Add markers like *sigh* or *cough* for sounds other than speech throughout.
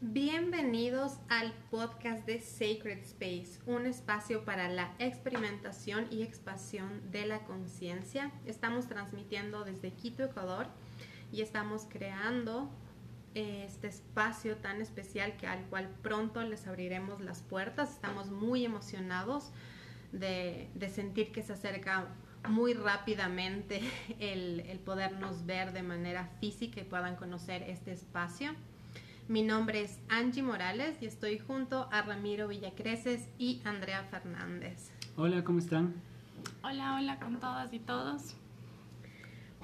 Bienvenidos al podcast de Sacred Space, un espacio para la experimentación y expansión de la conciencia. Estamos transmitiendo desde Quito, Ecuador, y estamos creando este espacio tan especial que al cual pronto les abriremos las puertas. Estamos muy emocionados de, sentir que se acerca muy rápidamente *laughs* el, el podernos ver de manera física y puedan conocer este espacio. Mi nombre es Angie Morales y estoy junto a Ramiro Villacreces y Andrea Fernández. Hola, ¿cómo están? Hola, hola con todas y todos.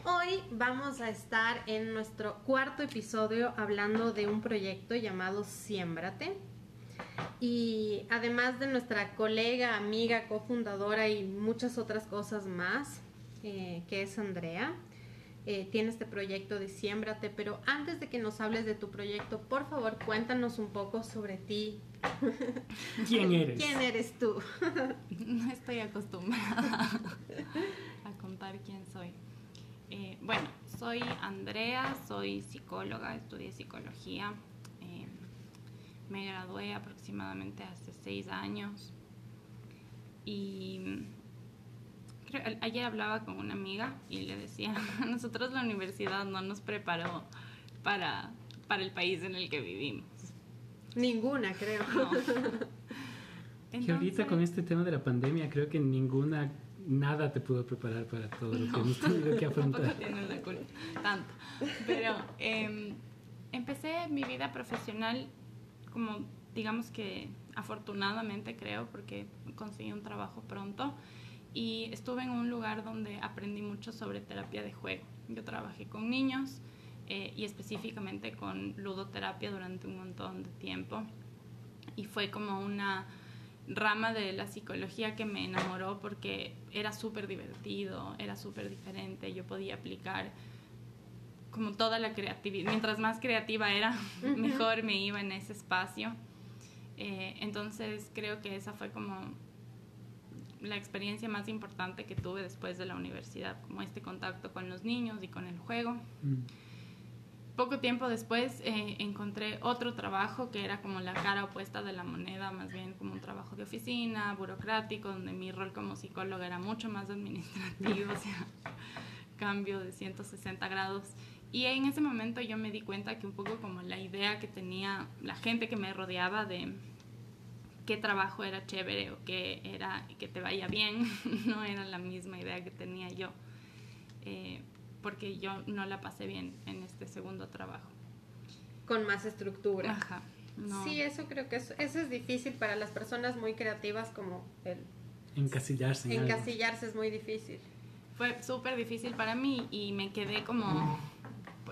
Hoy vamos a estar en nuestro cuarto episodio hablando de un proyecto llamado Siémbrate. Y además de nuestra colega, amiga, cofundadora y muchas otras cosas más, eh, que es Andrea, eh, tiene este proyecto de Siémbrate, pero antes de que nos hables de tu proyecto, por favor cuéntanos un poco sobre ti. *laughs* ¿Quién eres? ¿Quién eres tú? *laughs* no estoy acostumbrada a contar quién soy. Eh, bueno, soy Andrea, soy psicóloga, estudié psicología. Eh, me gradué aproximadamente hace seis años y ayer hablaba con una amiga y le decía, *laughs* nosotros la universidad no nos preparó para, para el país en el que vivimos. Ninguna, creo. y ahorita *laughs* con este tema de la pandemia, creo que ninguna, nada te pudo preparar para todo lo que hemos tenido que *laughs* afrontar. la culpa, tanto. Pero em, empecé mi vida profesional como, digamos que afortunadamente creo, porque conseguí un trabajo pronto y estuve en un lugar donde aprendí mucho sobre terapia de juego. Yo trabajé con niños eh, y específicamente con ludoterapia durante un montón de tiempo y fue como una rama de la psicología que me enamoró porque era súper divertido, era súper diferente, yo podía aplicar como toda la creatividad, mientras más creativa era, *laughs* mejor me iba en ese espacio. Eh, entonces creo que esa fue como la experiencia más importante que tuve después de la universidad, como este contacto con los niños y con el juego. Mm. Poco tiempo después eh, encontré otro trabajo que era como la cara opuesta de la moneda, más bien como un trabajo de oficina, burocrático, donde mi rol como psicóloga era mucho más administrativo, *laughs* o sea, cambio de 160 grados. Y en ese momento yo me di cuenta que un poco como la idea que tenía la gente que me rodeaba de, qué trabajo era chévere o qué era que te vaya bien, *laughs* no era la misma idea que tenía yo, eh, porque yo no la pasé bien en este segundo trabajo. Con más estructura. Ajá. Sí, eso creo que eso, eso es difícil para las personas muy creativas como el... Encasillarse. encasillarse es muy difícil. Fue súper difícil para mí y me quedé como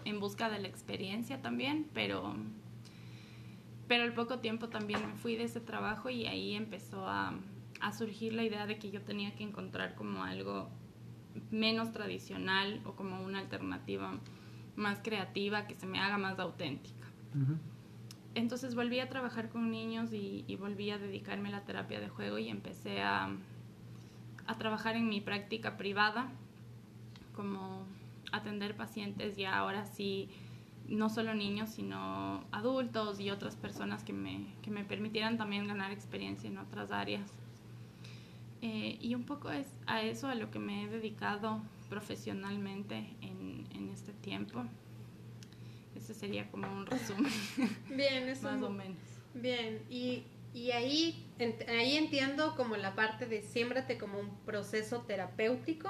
en busca de la experiencia también, pero pero al poco tiempo también me fui de ese trabajo y ahí empezó a, a surgir la idea de que yo tenía que encontrar como algo menos tradicional o como una alternativa más creativa que se me haga más auténtica. Entonces volví a trabajar con niños y, y, volví a dedicarme a la terapia de juego y empecé a, a trabajar en mi práctica privada, como atender pacientes y ahora sí no solo niños, sino adultos y otras personas que me, que me permitieran también ganar experiencia en otras áreas. Eh, y un poco es a eso a lo que me he dedicado profesionalmente en, en este tiempo. Ese sería como un resumen. *laughs* Bien, eso. Más o menos. Bien, y, y ahí, ahí entiendo como la parte de siémbrate como un proceso terapéutico,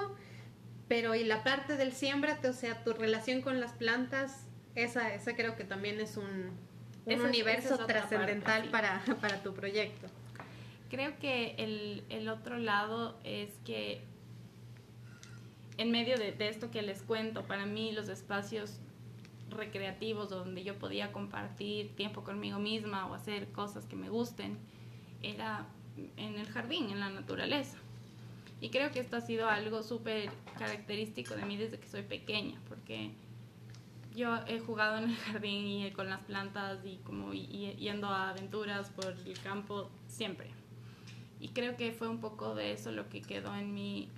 pero y la parte del siémbrate, o sea, tu relación con las plantas, esa, esa creo que también es un, un universo trascendental para, *laughs* para tu proyecto. Creo que el, otro lado es que en medio de, de, esto que les cuento, para mí los espacios recreativos donde yo podía compartir tiempo conmigo misma o hacer cosas que me gusten, era en el jardín, en la naturaleza. Y creo que esto ha sido algo súper característico de mí desde que soy pequeña, porque yo he jugado en el jardín y con las plantas y como yendo a aventuras por el campo siempre. Y creo que fue un poco de eso lo que quedó en mí.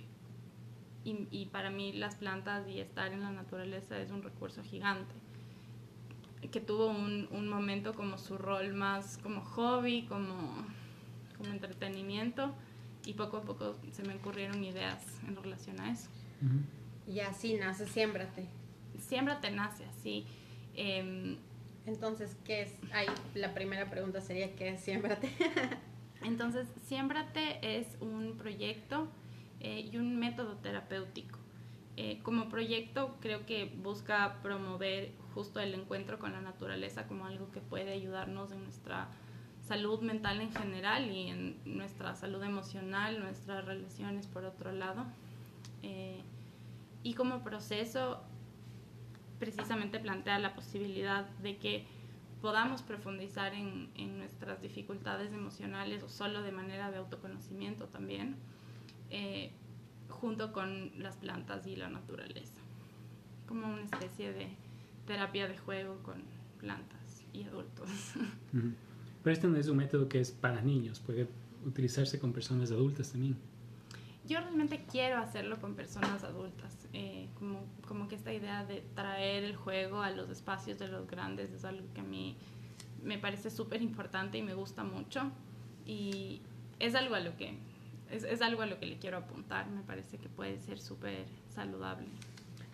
Y, y para mí las plantas y estar en la naturaleza es un recurso gigante que tuvo un, un, momento como su rol más como hobby, como, como entretenimiento y poco a poco se me ocurrieron ideas en relación a eso. Y así nace Siémbrate. Siémbrate nace así. Em, Entonces, ¿qué es? Ahí la primera pregunta sería, ¿qué es Siémbrate? *laughs* Entonces, Siémbrate es un proyecto eh, y un método terapéutico. Eh, como proyecto creo que busca promover justo el encuentro con la naturaleza como algo que puede ayudarnos en nuestra salud mental en general y en nuestra salud emocional, nuestras relaciones por otro lado. Eh, y como proceso precisamente plantea la posibilidad de que podamos profundizar en, en nuestras dificultades emocionales o solo de manera de autoconocimiento también, eh, junto con las plantas y la naturaleza, como una especie de terapia de juego con plantas y adultos. *laughs* Pero este no es un método que es para niños, puede utilizarse con personas adultas también. Yo realmente quiero hacerlo con personas adultas, eh, como, como que esta idea de traer el juego a los espacios de los grandes es algo que a mí me parece súper importante y me gusta mucho. Y es algo a lo que es, algo a lo que le quiero apuntar, me parece que puede ser súper saludable.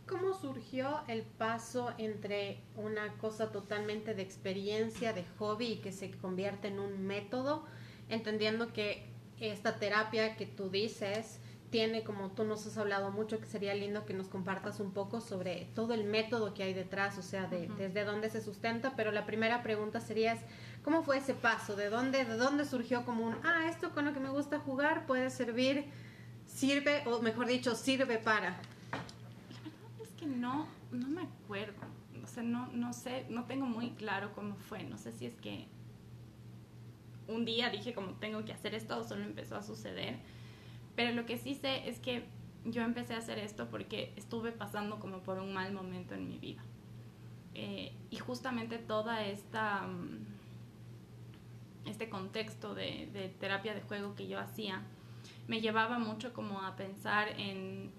¿Cómo surgió el paso entre una cosa totalmente de experiencia, de hobby y que se convierte en un método, entendiendo que esta terapia que tú dices tiene, como tú nos has hablado mucho, que sería lindo que nos compartas un poco sobre todo el método que hay detrás, o sea, de, desde dónde se sustenta, pero la primera pregunta sería, es, ¿cómo fue ese paso? ¿De dónde, ¿De dónde surgió como un, ah, esto con lo que me gusta jugar puede servir, sirve, o mejor dicho, sirve para? que no, no me acuerdo. O sea, no, no sé, no tengo muy claro cómo fue. No sé si es que un día dije como tengo que hacer esto o solo empezó a suceder. Pero lo que sí sé es que yo empecé a hacer esto porque estuve pasando como por un mal momento en mi vida. Eh, y justamente toda esta mm, este contexto de, de terapia de juego que yo hacía me llevaba mucho como a pensar en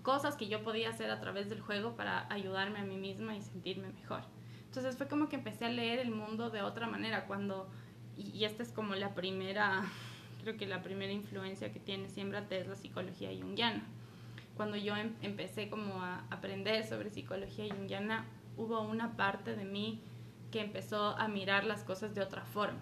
cosas que yo podía hacer a través del juego para ayudarme a mí misma y sentirme mejor. Entonces fue como que empecé a leer el mundo de otra manera cuando, y, esta es como la primera, creo que la primera influencia que tiene Siembrate es la psicología junguiana. Cuando yo em, empecé como a aprender sobre psicología junguiana, hubo una parte de mí que empezó a mirar las cosas de otra forma.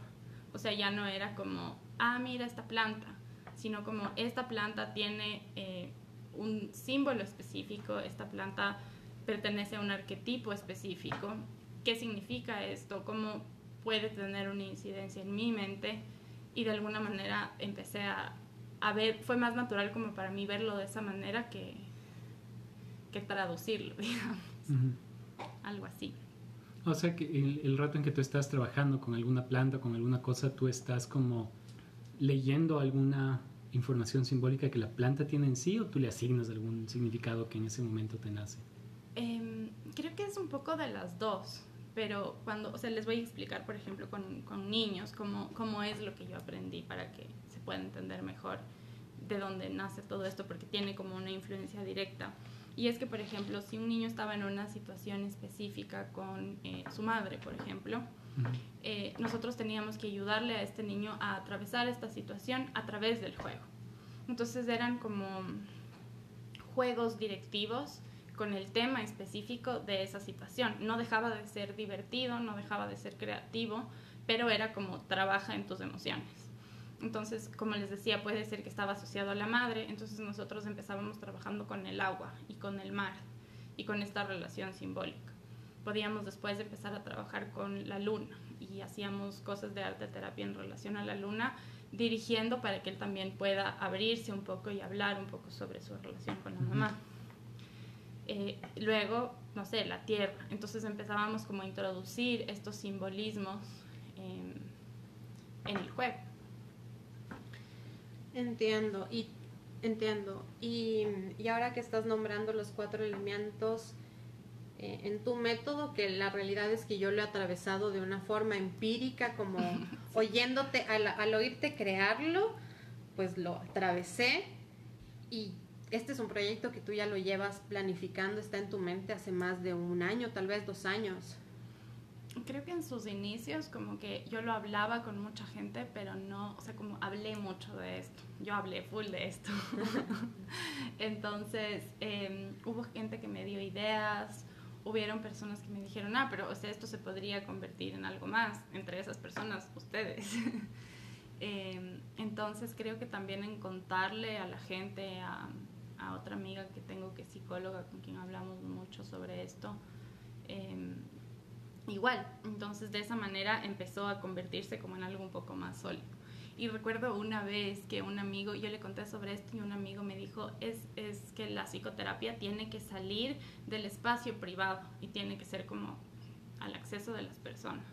O sea, ya no era como, ah, mira esta planta, sino como esta planta tiene... Eh, un símbolo específico, esta planta pertenece a un arquetipo específico. ¿Qué significa esto? ¿Cómo puede tener una incidencia en mi mente? Y de alguna manera empecé a, a ver, fue más natural como para mí verlo de esa manera que, que traducirlo, *laughs* digamos. Algo así. O sea que el, el, rato en que tú estás trabajando con alguna planta, con alguna cosa, tú estás como leyendo alguna información simbólica que la planta tiene en sí o tú le asignas algún significado que en ese momento te nace? Eh, creo que es un poco de las dos, pero cuando, o sea, les voy a explicar, por ejemplo, con, con niños, cómo, cómo es lo que yo aprendí para que se pueda entender mejor de dónde nace todo esto, porque tiene como una influencia directa. Y es que, por ejemplo, si un niño estaba en una situación específica con eh, su madre, por ejemplo, eh, nosotros teníamos que ayudarle a este niño a atravesar esta situación a través del juego. Entonces eran como juegos directivos con el tema específico de esa situación. No dejaba de ser divertido, no dejaba de ser creativo, pero era como trabaja en tus emociones. Entonces, como les decía, puede ser que estaba asociado a la madre, entonces nosotros empezábamos trabajando con el agua y con el mar y con esta relación simbólica podíamos después empezar a trabajar con la luna y hacíamos cosas de arte terapia en relación a la luna, dirigiendo para que él también pueda abrirse un poco y hablar un poco sobre su relación con la mamá. Eh, luego, no sé, la tierra. Entonces empezábamos como a introducir estos simbolismos en, en el juego. Entiendo, y entiendo. Y, y ahora que estás nombrando los cuatro elementos, eh, en tu método, que la realidad es que yo lo he atravesado de una forma empírica, como *laughs* oyéndote, al, al, oírte crearlo, pues lo atravesé y este es un proyecto que tú ya lo llevas planificando, está en tu mente hace más de un año, tal vez dos años. Creo que en sus inicios como que yo lo hablaba con mucha gente, pero no, o sea, como hablé mucho de esto. Yo hablé full de esto. *laughs* Entonces, em, hubo gente que me dio ideas, hubieron personas que me dijeron, ah, pero o sea, esto se podría convertir en algo más. Entre esas personas, ustedes. *laughs* Em, entonces, creo que también en contarle a la gente, a, a, otra amiga que tengo que es psicóloga, con quien hablamos mucho sobre esto, eh, igual. Entonces de esa manera empezó a convertirse como en algo un poco más sólido. Y recuerdo una vez que un amigo, yo le conté sobre esto y un amigo me dijo, es, es que la psicoterapia tiene que salir del espacio privado y tiene que ser como al acceso de las personas.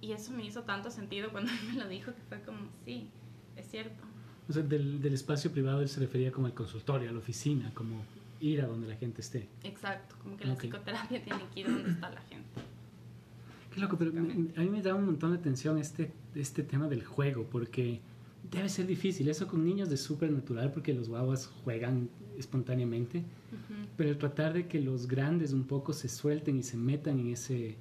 Y eso me hizo tanto sentido cuando *laughs* me lo dijo que fue como, sí, es cierto. O sea, del, del espacio privado él se refería como al consultorio, a la oficina, como ir a donde la gente esté. Exacto, como que la psicoterapia tiene que ir donde está la gente. Qué loco, pero a mí me da un montón de atención este, este tema del juego, porque debe ser difícil. Eso con niños de súper natural, porque los guaguas juegan espontáneamente, pero el tratar de que los grandes un poco se suelten y se metan en ese,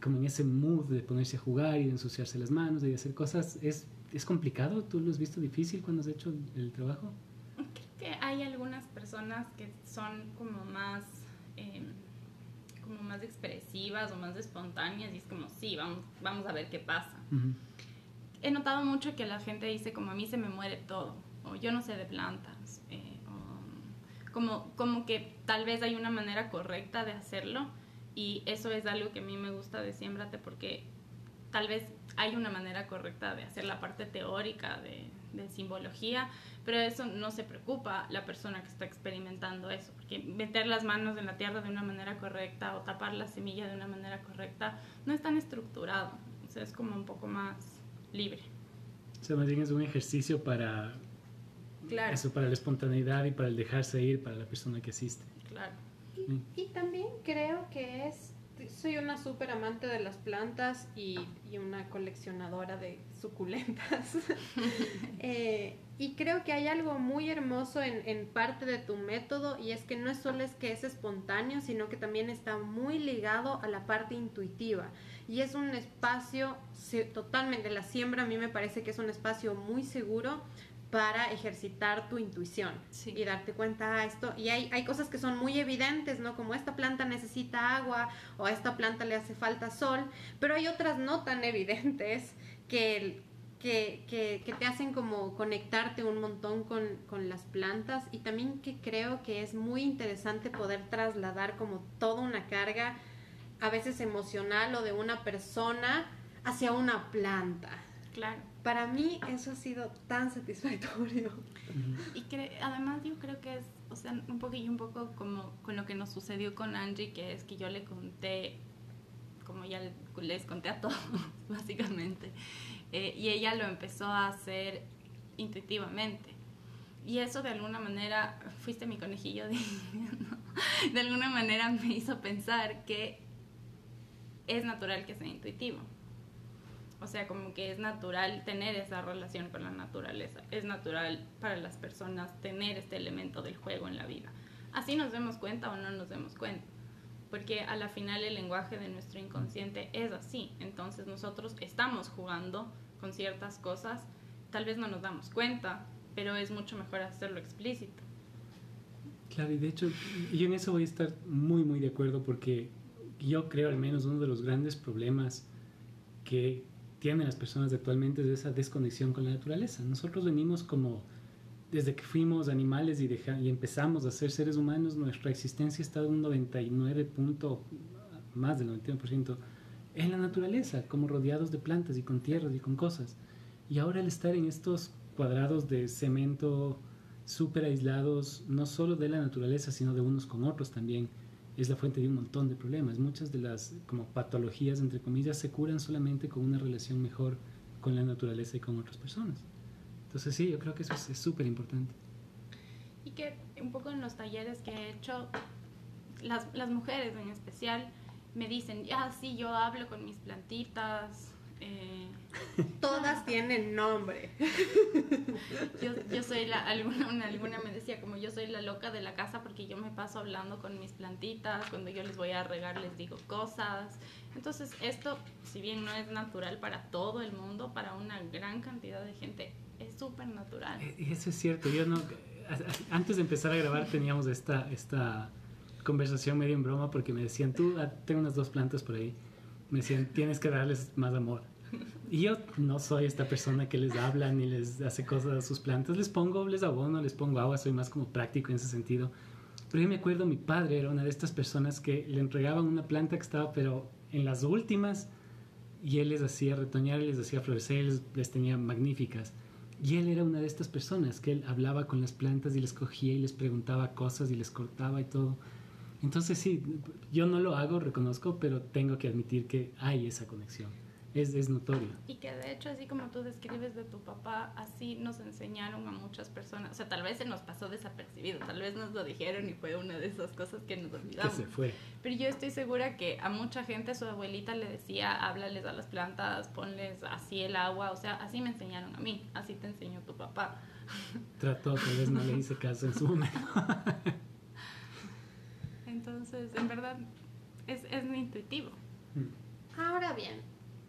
como en ese mood de ponerse a jugar y de ensuciarse las manos y de hacer cosas, ¿es, es complicado? ¿Tú lo has visto difícil cuando has hecho el, el trabajo? Creo que hay algunas personas que son como más... Eh, como más expresivas o más espontáneas y es como, sí, vamos, vamos a ver qué pasa. He notado mucho que la gente dice como a mí se me muere todo o yo no sé de plantas. Eh, o, como, como que tal vez hay una manera correcta de hacerlo y eso es algo que a mí me gusta de Siembrate porque tal vez hay una manera correcta de hacer la parte teórica de, de simbología, pero eso no se preocupa la persona que está experimentando eso, porque meter las manos en la tierra de una manera correcta o tapar la semilla de una manera correcta no es tan estructurado, o sea, es como un poco más libre. O sea, más bien es un ejercicio para claro. eso, para la espontaneidad y para el dejarse ir para la persona que asiste. Claro. Y, y también creo que es soy una súper amante de las plantas y, y, una coleccionadora de suculentas. *laughs* eh, y creo que hay algo muy hermoso en, en, parte de tu método y es que no es solo es que es espontáneo, sino que también está muy ligado a la parte intuitiva. Y es un espacio totalmente, la siembra a mí me parece que es un espacio muy seguro para ejercitar tu intuición sí. y darte cuenta a esto. Y hay, hay cosas que son muy evidentes, ¿no? Como esta planta necesita agua o a esta planta le hace falta sol, pero hay otras no tan *laughs* evidentes que, que, que, que te hacen como conectarte un montón con, con las plantas y también que creo que es muy interesante poder trasladar como toda una carga, a veces emocional o de una persona hacia una planta. Claro para mí eso ha sido tan satisfactorio. Y que además yo creo que es, o sea, un poquillo un poco como con lo que nos sucedió con Angie, que es que yo le conté, como ya les conté a todos, *laughs* básicamente, eh, y ella lo empezó a hacer intuitivamente. Y eso de alguna manera, fuiste mi conejillo *laughs* de, de alguna manera me hizo pensar que es natural que sea intuitivo o sea, como que es natural tener esa relación con la naturaleza. Es natural para las personas tener este elemento del juego en la vida. Así nos demos cuenta o no nos demos cuenta. Porque a la final el lenguaje de nuestro inconsciente es así. Entonces nosotros estamos jugando con ciertas cosas. Tal vez no nos damos cuenta, pero es mucho mejor hacerlo explícito. Claro, y de hecho yo en eso voy a estar muy, muy de acuerdo porque yo creo al menos uno de los grandes problemas que tienen las personas actualmente de esa desconexión con la naturaleza. Nosotros venimos como, desde que fuimos animales y, deja, y empezamos a ser seres humanos, nuestra existencia está de un 99 punto, más del 99% en la naturaleza, como rodeados de plantas y con tierras y con cosas. Y ahora el estar en estos cuadrados de cemento súper aislados, no solo de la naturaleza, sino de unos con otros también, es la fuente de un montón de problemas. Muchas de las como patologías, entre comillas, se curan solamente con una relación mejor con la naturaleza y con otras personas. Entonces sí, yo creo que eso es súper importante. Y que un poco en los talleres que he hecho, las, las mujeres en especial me dicen, ya sí, yo hablo con mis plantitas, Eh, Todas tienen nombre. yo, yo soy la, alguna, una, alguna me decía como yo soy la loca de la casa porque yo me paso hablando con mis plantitas, cuando yo les voy a regar les digo cosas. Entonces esto, si bien no es natural para todo el mundo, para una gran cantidad de gente, es súper natural. Eh, Eso es cierto. Yo no, antes de empezar a grabar teníamos esta, esta conversación medio en broma porque me decían, tú, ah, tengo unas dos plantas por ahí. Me decían, tienes que darles más amor. Y yo no soy esta persona que les habla ni les hace cosas a sus plantas. Les pongo, les abono, les pongo agua, soy más como práctico en ese sentido. Pero yo me acuerdo, mi padre era una de estas personas que le entregaban una planta que estaba, pero en las últimas, y él les hacía retoñar, les hacía florecer, les, les tenía magníficas. Y él era una de estas personas que él hablaba con las plantas y les cogía y les preguntaba cosas y les cortaba y todo. Entonces sí, yo no lo hago, reconozco, pero tengo que admitir que hay esa conexión. Es, es notorio. Y que de hecho, así como tú describes de tu papá, así nos enseñaron a muchas personas. O sea, tal vez se nos pasó desapercibido, tal vez nos lo dijeron y fue una de esas cosas que nos Que olvidamos. se fue. Pero yo estoy segura que a mucha gente su abuelita le decía, háblales a las plantas, ponles así el agua. O sea, así me enseñaron a mí, así te enseñó tu papá. *laughs* Trató, tal vez no le hice caso en su momento. Entonces, en verdad, es, es intuitivo. Ahora bien,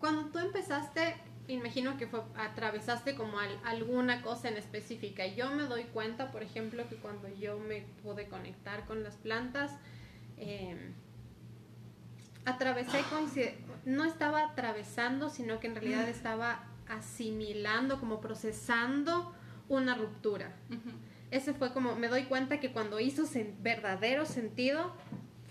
cuando tú empezaste, imagino que fue, atravesaste como al- alguna cosa en específica. Yo me doy cuenta, por ejemplo, que cuando yo me pude conectar con las plantas, eh, atravesé No estaba atravesando, sino que en realidad estaba asimilando, como procesando una ruptura. Ese fue como, me doy cuenta que cuando hizo sen- verdadero sentido,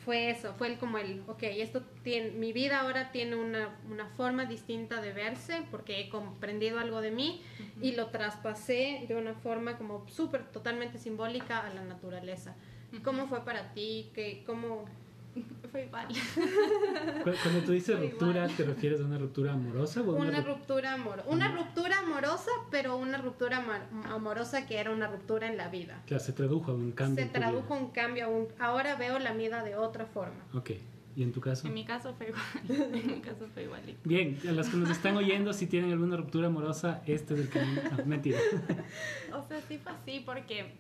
fue eso, fue el, como el, ok, esto tiene, mi vida ahora tiene una, una forma distinta de verse porque he comprendido algo de mí y lo traspasé de una forma como súper, totalmente simbólica a la naturaleza. ¿Cómo fue para ti? ¿Qué, cómo, *laughs* Fue igual. Cu- Cuando tú dices *laughs* Fue ruptura, igual. ¿te refieres a una ruptura amorosa o una, una ru- ruptura amorosa? Una ruptura amorosa, pero una ruptura amor- amorosa que era una ruptura en la vida. Claro, se tradujo a un cambio. Se en tu vida. tradujo un cambio, a un- ahora veo la vida de otra forma. Ok, ¿y en tu caso? En mi caso fue igual. *laughs* En mi caso fue igualito. Bien, a los que nos están oyendo, si tienen alguna ruptura amorosa, este es el camino. Ah, mentira. O sea, sí fue así porque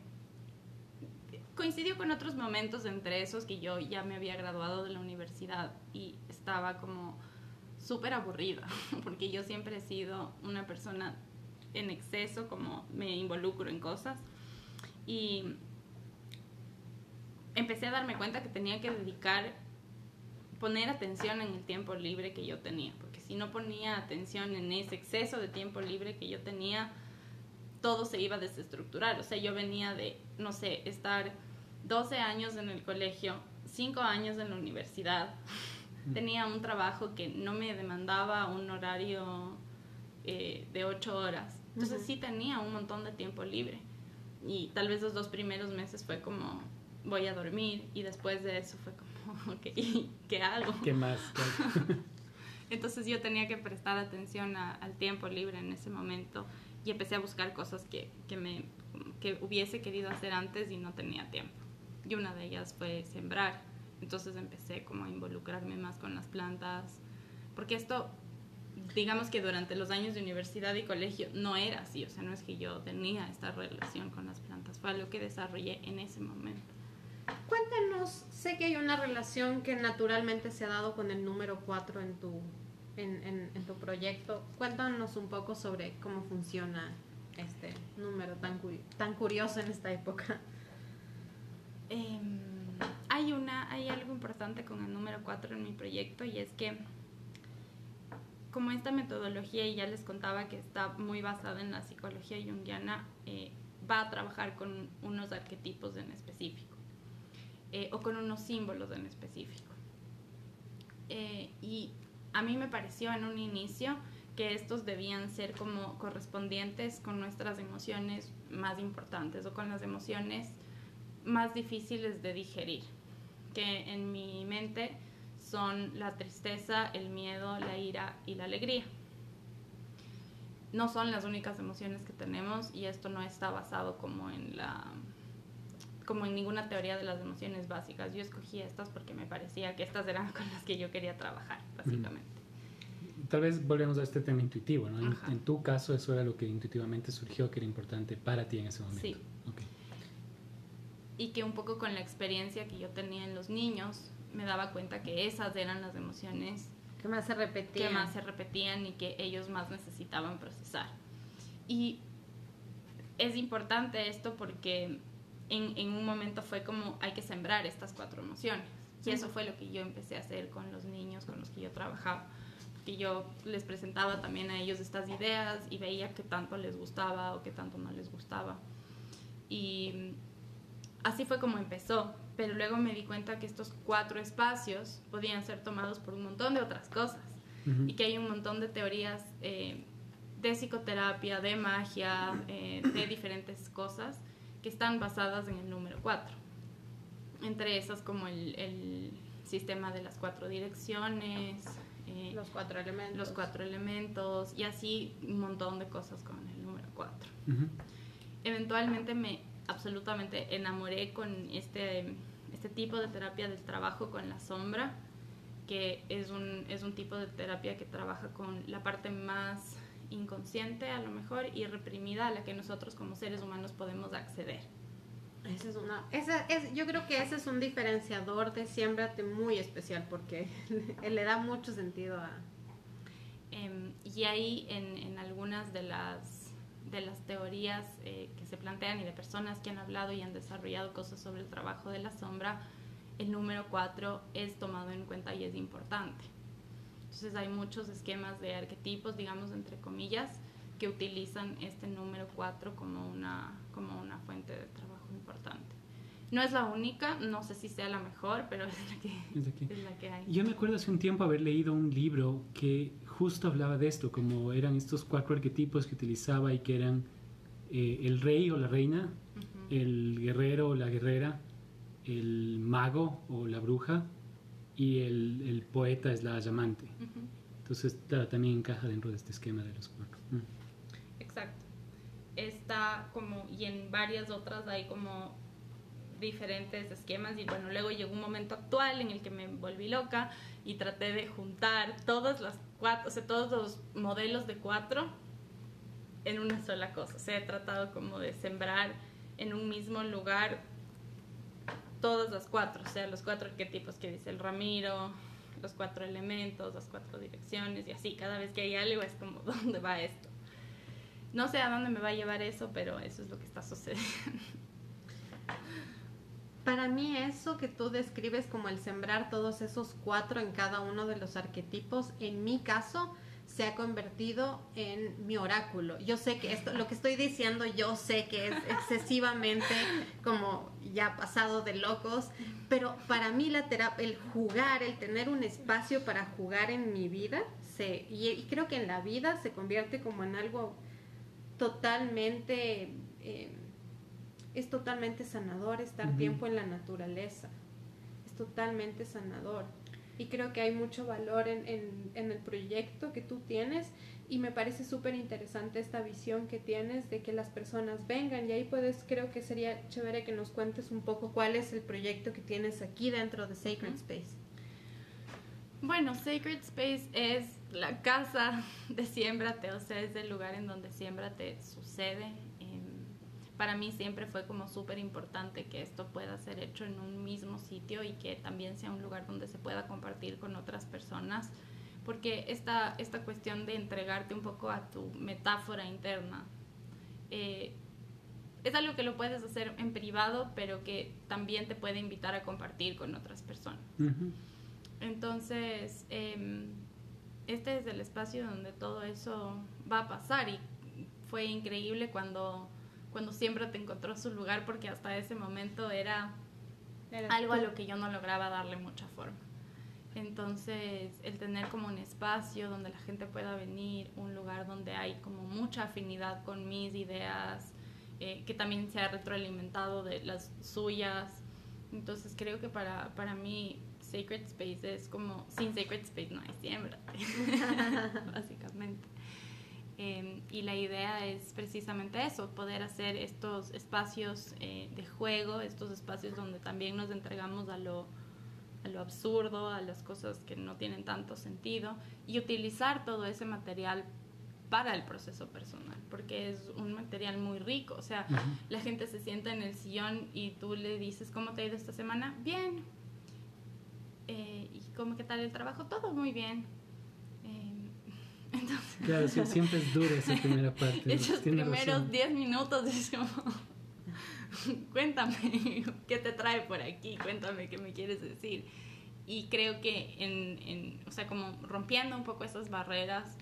coincidió con otros momentos entre esos que yo ya me había graduado de la universidad y estaba como súper aburrida, *laughs* porque yo siempre he sido una persona en exceso, como me involucro en cosas. Y empecé a darme cuenta que tenía que dedicar, poner atención en el tiempo libre que yo tenía, porque si no ponía atención en ese exceso de tiempo libre que yo tenía, todo se iba a desestructurar. O sea, yo venía de, no sé, estar 12 años en el colegio, 5 años en la universidad. Tenía un trabajo que no me demandaba un horario eh, de 8 horas. Entonces Ujú. sí tenía un montón de tiempo libre. Y tal vez los dos primeros meses fue como, voy a dormir. Y después de eso fue como, *laughs* ok, ¿qué hago? ¿Qué más? *laughs* Entonces yo tenía que prestar atención a- al tiempo libre en ese momento y empecé a buscar cosas que, que, me, que hubiese querido hacer antes y no tenía tiempo. Y una de ellas fue sembrar. Entonces empecé como a involucrarme más con las plantas, porque esto, digamos que durante los años de universidad y colegio no era así, o sea, no es que yo tenía esta relación con las plantas, fue algo que desarrollé en ese momento. Cuéntanos, sé que hay una relación que naturalmente se ha dado con el número 4 en tu, en, en- en tu proyecto. Cuéntanos un poco sobre cómo funciona este número tan, tan curioso en esta época. Em, hay, una, hay algo importante con el número 4 en mi proyecto y es que como esta metodología, y ya les contaba que está muy basada en la psicología junguiana, eh, va a trabajar con unos arquetipos en específico eh, o con unos símbolos en específico. Eh, y a mí me pareció en un inicio que estos debían ser como correspondientes con nuestras emociones más importantes o con las emociones más difíciles de digerir, que en mi mente son la tristeza, el miedo, la ira y la alegría. No son las únicas emociones que tenemos y esto no está basado como en la como en ninguna teoría de las emociones básicas. Yo escogí estas porque me parecía que estas eran con las que yo quería trabajar, básicamente. tal vez volvemos a este tema intuitivo, ¿no? En, en, tu caso eso era lo que intuitivamente surgió que era importante para ti en ese momento. Sí. Okay. Y que un poco con la experiencia que yo tenía en los niños, me daba cuenta que esas eran las emociones que más se repetían. Que más se repetían y que ellos más necesitaban procesar. Y es importante esto porque en, en, un momento fue como hay que sembrar estas cuatro emociones. Y eso fue lo que yo empecé a hacer con los niños con los que yo trabajaba. Que yo les presentaba también a ellos estas ideas y veía qué tanto les gustaba o qué tanto no les gustaba. Y así fue como empezó. Pero luego me di cuenta que estos cuatro espacios podían ser tomados por un montón de otras cosas. Y que hay un montón de teorías eh, de psicoterapia, de magia, eh, de diferentes cosas que están basadas en el número 4. Entre esas como el, el sistema de las cuatro direcciones, eh, los cuatro elementos. Los cuatro elementos y así un montón de cosas con el número 4. Eventualmente me absolutamente enamoré con este, este tipo de terapia del trabajo con la sombra, que es un, es un tipo de terapia que trabaja con la parte más inconsciente a lo mejor y reprimida a la que nosotros como seres humanos podemos acceder. Esa es una, esa es, yo creo que ese es un diferenciador de Siembrate muy especial porque *laughs* le, da mucho sentido a... Em, y ahí en, en, algunas de las, de las teorías eh, que se plantean y de personas que han hablado y han desarrollado cosas sobre el trabajo de la sombra, el número 4 es tomado en cuenta y es importante. Entonces hay muchos esquemas de arquetipos, digamos, entre comillas, que utilizan este número 4 como una, como una fuente de trabajo importante. No es la única, no sé si sea la mejor, pero *laughs* es la que, es la que hay. Yo me acuerdo hace un tiempo haber leído un libro que justo hablaba de esto, como eran estos cuatro arquetipos que utilizaba y que eran eh, el rey o la reina, el guerrero o la guerrera, el mago o la bruja y el, el poeta es la llamante. Entonces también encaja dentro de este esquema de los cuatro. Exacto. Está como, y en varias otras hay como diferentes esquemas y bueno, luego llegó un momento actual en el que me volví loca y traté de juntar todas las cuatro, o sea, todos los modelos de cuatro en una sola cosa. O sea, he tratado como de sembrar en un mismo lugar todas las cuatro, o sea, los cuatro arquetipos que dice el Ramiro, los cuatro elementos, las cuatro direcciones y así, cada vez que hay algo es como, *laughs* ¿dónde va esto? No sé a dónde me va a llevar eso, pero eso es lo que está sucediendo. Para mí eso que tú describes como el sembrar todos esos cuatro en cada uno de los arquetipos, en mi caso, se ha convertido en mi oráculo. Yo sé que esto, lo que estoy diciendo, yo sé que es *laughs* excesivamente como ya pasado de locos, pero para mí la terapia, el jugar, el tener un espacio para jugar en mi vida, se, y, creo que en la vida se convierte como en algo totalmente, eh, es totalmente sanador estar tiempo en la naturaleza, es totalmente sanador y creo que hay mucho valor en, en, el proyecto que tú tienes y me parece súper interesante esta visión que tienes de que las personas vengan y ahí puedes, creo que sería chévere que nos cuentes un poco cuál es el proyecto que tienes aquí dentro de Sacred Space. Bueno, Sacred Space es la casa de Siembrate, o sea, es el lugar en donde Siembrate sucede para mí siempre fue como súper importante que esto pueda ser hecho en un mismo sitio y que también sea un lugar donde se pueda compartir con otras personas, porque esta, esta cuestión de entregarte un poco a tu metáfora interna eh, es algo que lo puedes hacer en privado, pero que también te puede invitar a compartir con otras personas. Entonces, em, este es el espacio donde todo eso va a pasar y fue increíble cuando cuando siempre te encontró su lugar porque hasta ese momento era, algo a lo que yo no lograba darle mucha forma. Entonces, el tener como un espacio donde la gente pueda venir, un lugar donde hay como mucha afinidad con mis ideas, eh, que también se ha retroalimentado de las suyas. Entonces, creo que para, para mí, Sacred Space es como, sin Sacred Space no hay siembra, *laughs* *laughs* básicamente. Em, y la idea es precisamente eso, poder hacer estos espacios eh, de juego, estos espacios donde también nos entregamos a lo, a lo absurdo, a las cosas que no tienen tanto sentido y utilizar todo ese material para el proceso personal, porque es un material muy rico. O sea, la gente se sienta en el sillón y tú le dices, ¿cómo te ha ido esta semana? Bien. Eh, ¿Y cómo qué tal el trabajo? Todo muy bien. Entonces, claro, siempre es dura esa primera parte. *laughs* Esos primeros 10 minutos es *laughs* como, cuéntame, ¿qué te trae por aquí? Cuéntame, ¿qué me quieres decir? Y creo que en, en o sea, como rompiendo un poco esas barreras,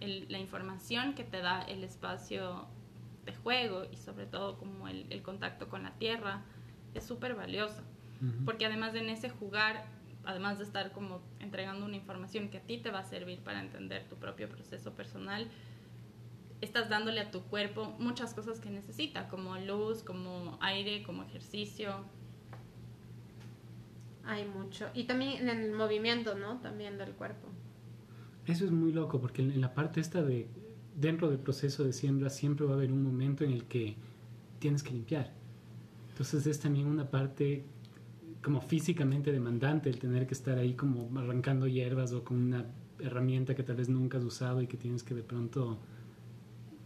la información que te da el espacio de juego y sobre todo como el, el contacto con la tierra es súper valiosa. Porque además en ese jugar, además de estar como entregando una información que a ti te va a servir para entender tu propio proceso personal, estás dándole a tu cuerpo muchas cosas que necesita, como luz, como aire, como ejercicio. Hay mucho. Y también en el movimiento, ¿no? También del cuerpo. Eso es muy loco, porque en la parte esta de, dentro del proceso de siembra, siempre va a haber un momento en el que tienes que limpiar. Entonces es también una parte como físicamente demandante el tener que estar ahí como arrancando hierbas o con una herramienta que tal vez nunca has usado y que tienes que de pronto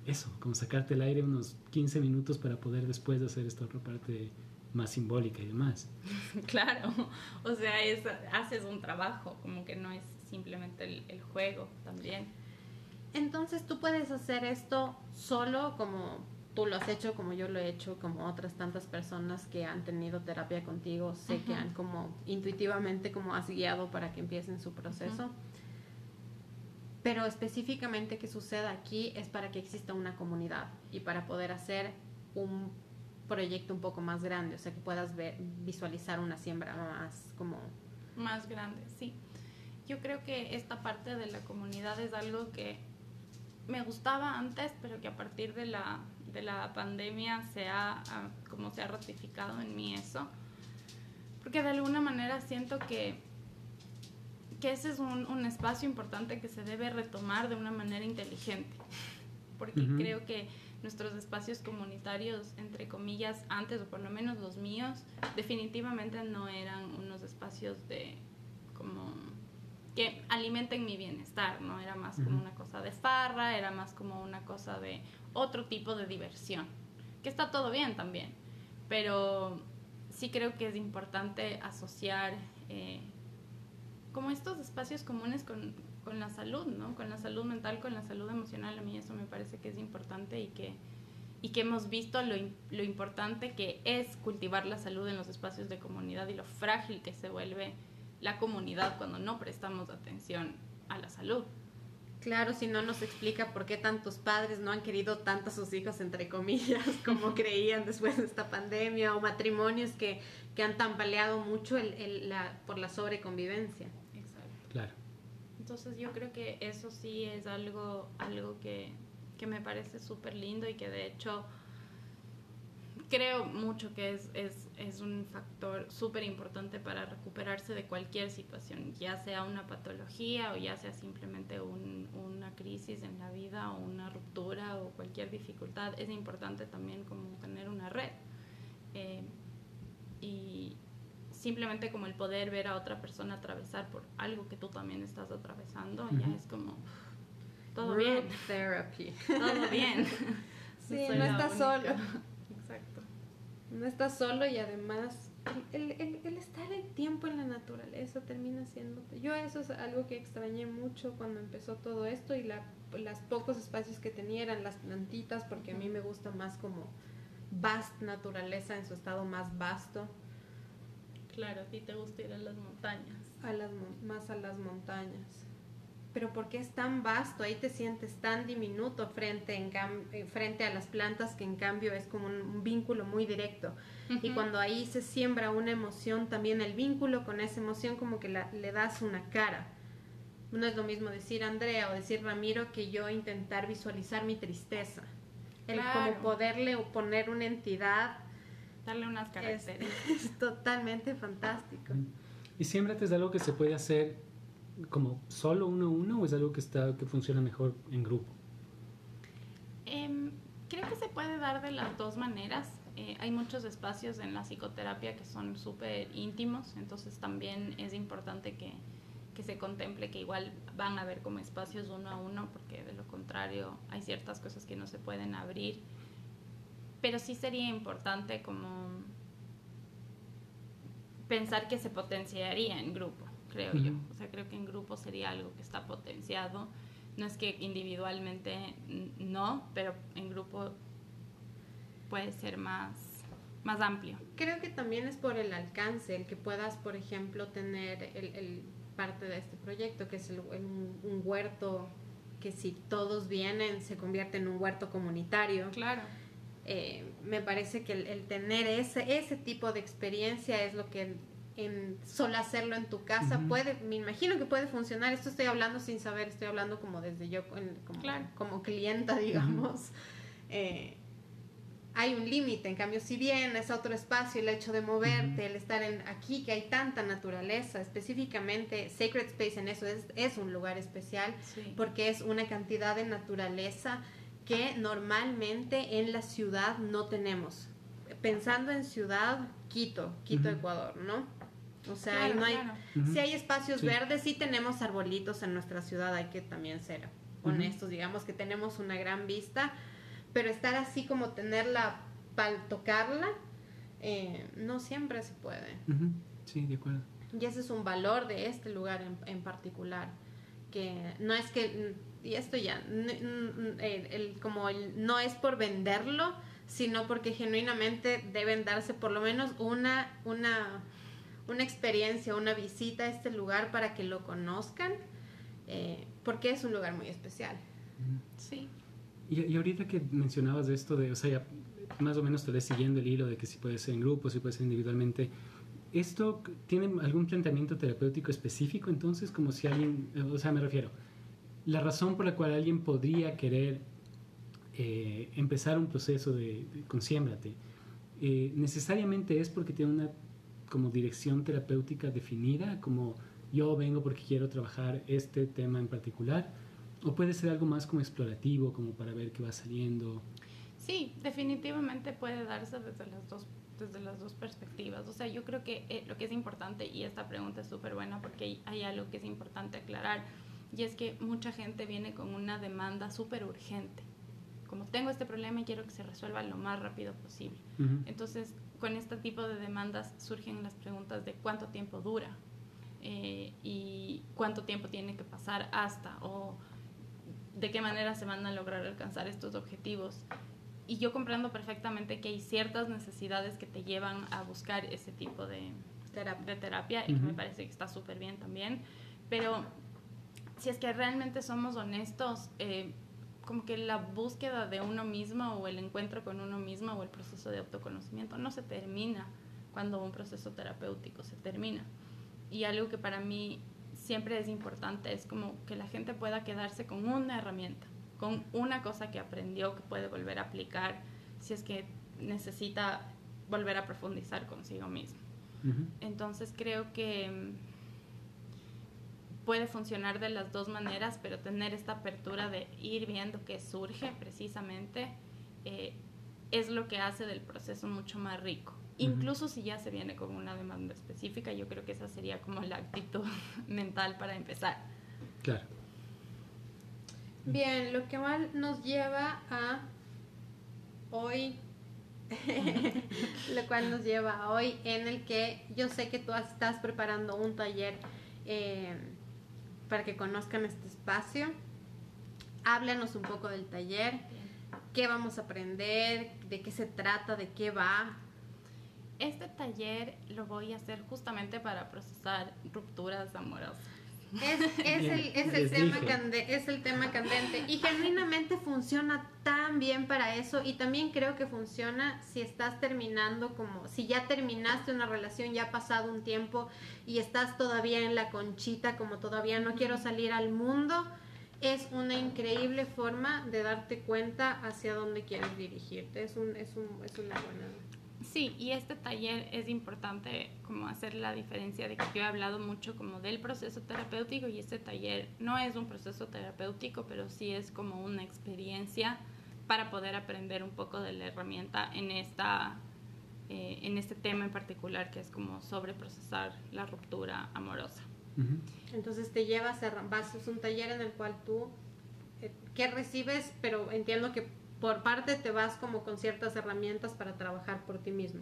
eso, como sacarte el aire unos 15 minutos para poder después hacer esta otra parte más simbólica y demás. *laughs* Claro, o sea, es, haces un trabajo, como que no es simplemente el, juego también. Entonces tú puedes hacer esto solo como tú lo has hecho, como yo lo he hecho, como otras tantas personas que han tenido terapia contigo, sé que han como intuitivamente como has guiado para que empiecen su proceso. Pero específicamente que suceda aquí es para que exista una comunidad y para poder hacer un proyecto un poco más grande, o sea, que puedas ver, visualizar una siembra más como... Más grande, sí. Yo creo que esta parte de la comunidad es algo que me gustaba antes, pero que a partir de la, de la pandemia se ha, como se ha ratificado en mí eso. Porque de alguna manera siento que, que ese es un, un espacio importante que se debe retomar de una manera inteligente. *laughs* Porque creo que nuestros espacios comunitarios, entre comillas, antes, o por lo menos los míos, definitivamente no eran unos espacios de como que alimenten mi bienestar, ¿no? Era más como una cosa de farra, era más como una cosa de otro tipo de diversión, que está todo bien también, pero sí creo que es importante asociar eh, como estos espacios comunes con, con, la salud, ¿no? Con la salud mental, con la salud emocional, a mí eso me parece que es importante y que, y que hemos visto lo, lo importante que es cultivar la salud en los espacios de comunidad y lo frágil que se vuelve la comunidad cuando no prestamos atención a la salud. Claro, si no nos explica por qué tantos padres no han querido tanto a sus hijos, entre comillas, *laughs* como creían después de esta pandemia, o matrimonios que, que han tambaleado mucho el, la, por la sobreconvivencia. Exacto. Claro. Entonces yo creo que eso sí es algo, algo que, que me parece súper lindo y que de hecho creo mucho que es, es, es un factor súper importante para recuperarse de cualquier situación, ya sea una patología o ya sea simplemente un, una crisis en la vida o una ruptura o cualquier dificultad. Es importante también como tener una red. Eh, y simplemente como el poder ver a otra persona atravesar por algo que tú también estás atravesando, ya es como todo bien. Therapy. Todo bien. *laughs* sí, no estás solo. No estás solo y además el, el, el, estar el tiempo en la naturaleza termina siendo... Yo eso es algo que extrañé mucho cuando empezó todo esto y la, las pocos espacios que tenía eran las plantitas porque a mí me gusta más como vast naturaleza en su estado más vasto. Claro, a ti te gusta ir a las montañas. A las, más a las montañas pero porque es tan vasto, ahí te sientes tan diminuto frente, en eh, frente a las plantas que en cambio es como un, vínculo muy directo. Y cuando ahí se siembra una emoción, también el vínculo con esa emoción como que le das una cara. No es lo mismo decir Andrea o decir Ramiro que yo intentar visualizar mi tristeza. El como poderle poner una entidad. Darle unas características. Es, totalmente fantástico. Y siempre es algo que se puede hacer como solo uno a uno o es algo que está que funciona mejor en grupo? Em, Creo que se puede dar de las dos maneras. Eh, hay muchos espacios en la psicoterapia que son súper íntimos, entonces también es importante que, que, se contemple que igual van a haber como espacios uno a uno, porque de lo contrario hay ciertas cosas que no se pueden abrir. Pero sí sería importante como pensar que se potenciaría en grupo, creo yo. O sea, creo que en grupo sería algo que está potenciado. No es que individualmente no, pero en grupo puede ser más, más amplio. Creo que también es por el alcance, el que puedas, por ejemplo, tener el, parte de este proyecto, que es el, un, huerto que si todos vienen se convierte en un huerto comunitario. Claro. Eh, me parece que el, tener ese, ese tipo de experiencia es lo que en solo hacerlo en tu casa puede, me imagino que puede funcionar. Esto estoy hablando sin saber, estoy hablando como desde yo, como, como clienta, digamos. eh, hay un límite. En cambio, si bien es otro espacio, el hecho de moverte, el estar en aquí, que hay tanta naturaleza, específicamente Sacred Space en eso es, es un lugar especial porque es una cantidad de naturaleza que normalmente en la ciudad no tenemos. Pensando en ciudad, Quito, Quito, Ecuador, ¿no? O sea, no hay, si hay espacios verdes, sí tenemos arbolitos en nuestra ciudad, hay que también ser honestos, digamos que tenemos una gran vista, pero estar así como tenerla para tocarla, eh, no siempre se puede. Sí, de acuerdo. Y ese es un valor de este lugar en, particular, que no es que, y esto ya, el, como el, no es por venderlo, sino porque genuinamente deben darse por lo menos una, una, una experiencia, una visita a este lugar para que lo conozcan, eh, porque es un lugar muy especial. Sí. Y, ahorita que mencionabas de esto de, o sea, más o menos te ves siguiendo el hilo de que si puede ser en grupo, si puede ser individualmente. ¿Esto tiene algún planteamiento terapéutico específico entonces? Como si alguien, o sea, me refiero, la razón por la cual alguien podría querer eh, empezar un proceso de, de eh, necesariamente es porque tiene una como dirección terapéutica definida, como yo vengo porque quiero trabajar este tema en particular, ¿O puede ser algo más como explorativo, como para ver qué va saliendo? Sí, definitivamente puede darse desde las dos, desde las dos perspectivas. O sea, yo creo que eh, lo que es importante, y esta pregunta es súper buena porque hay, algo que es importante aclarar, y es que mucha gente viene con una demanda súper urgente. Como tengo este problema y quiero que se resuelva lo más rápido posible. Entonces, con este tipo de demandas surgen las preguntas de cuánto tiempo dura eh, y cuánto tiempo tiene que pasar hasta, o de qué manera se van a lograr alcanzar estos objetivos. Y yo comprendo perfectamente que hay ciertas necesidades que te llevan a buscar ese tipo de terapia, de terapia y que me parece que está súper bien también. Pero si es que realmente somos honestos, eh, como que la búsqueda de uno mismo o el encuentro con uno mismo o el proceso de autoconocimiento no se termina cuando un proceso terapéutico se termina. Y algo que para mí siempre es importante, es como que la gente pueda quedarse con una herramienta, con una cosa que aprendió que puede volver a aplicar si es que necesita volver a profundizar consigo mismo. Entonces creo que mm, puede funcionar de las dos maneras, pero tener esta apertura de ir viendo qué surge precisamente eh, es lo que hace del proceso mucho más rico. Incluso si ya se viene con una demanda específica, yo creo que esa sería como la actitud *laughs* mental para empezar. Claro. Bien, lo que mal nos lleva a hoy, *laughs* lo cual nos lleva a hoy en el que yo sé que tú estás preparando un taller eh, para que conozcan este espacio. Háblanos un poco del taller, qué vamos a aprender, de qué se trata, de qué va, este taller lo voy a hacer justamente para procesar rupturas amorosas. Es, *laughs* el, tema es el tema candente y genuinamente funciona tan bien para eso y también creo que funciona si estás terminando como si ya terminaste una relación, ya ha pasado un tiempo y estás todavía en la conchita como todavía no quiero salir al mundo. Es una increíble forma de darte cuenta hacia dónde quieres dirigirte. Es, un, es, un, es una buena Sí, y este taller es importante como hacer la diferencia de que yo he hablado mucho como del proceso terapéutico y este taller no es un proceso terapéutico, pero sí es como una experiencia para poder aprender un poco de la herramienta en esta eh, en este tema en particular que es como sobreprocesar la ruptura amorosa. Entonces te llevas, a, vas, es un taller en el cual tú, eh, ¿qué recibes? Pero entiendo que por parte te vas como con ciertas herramientas para trabajar por ti mismo.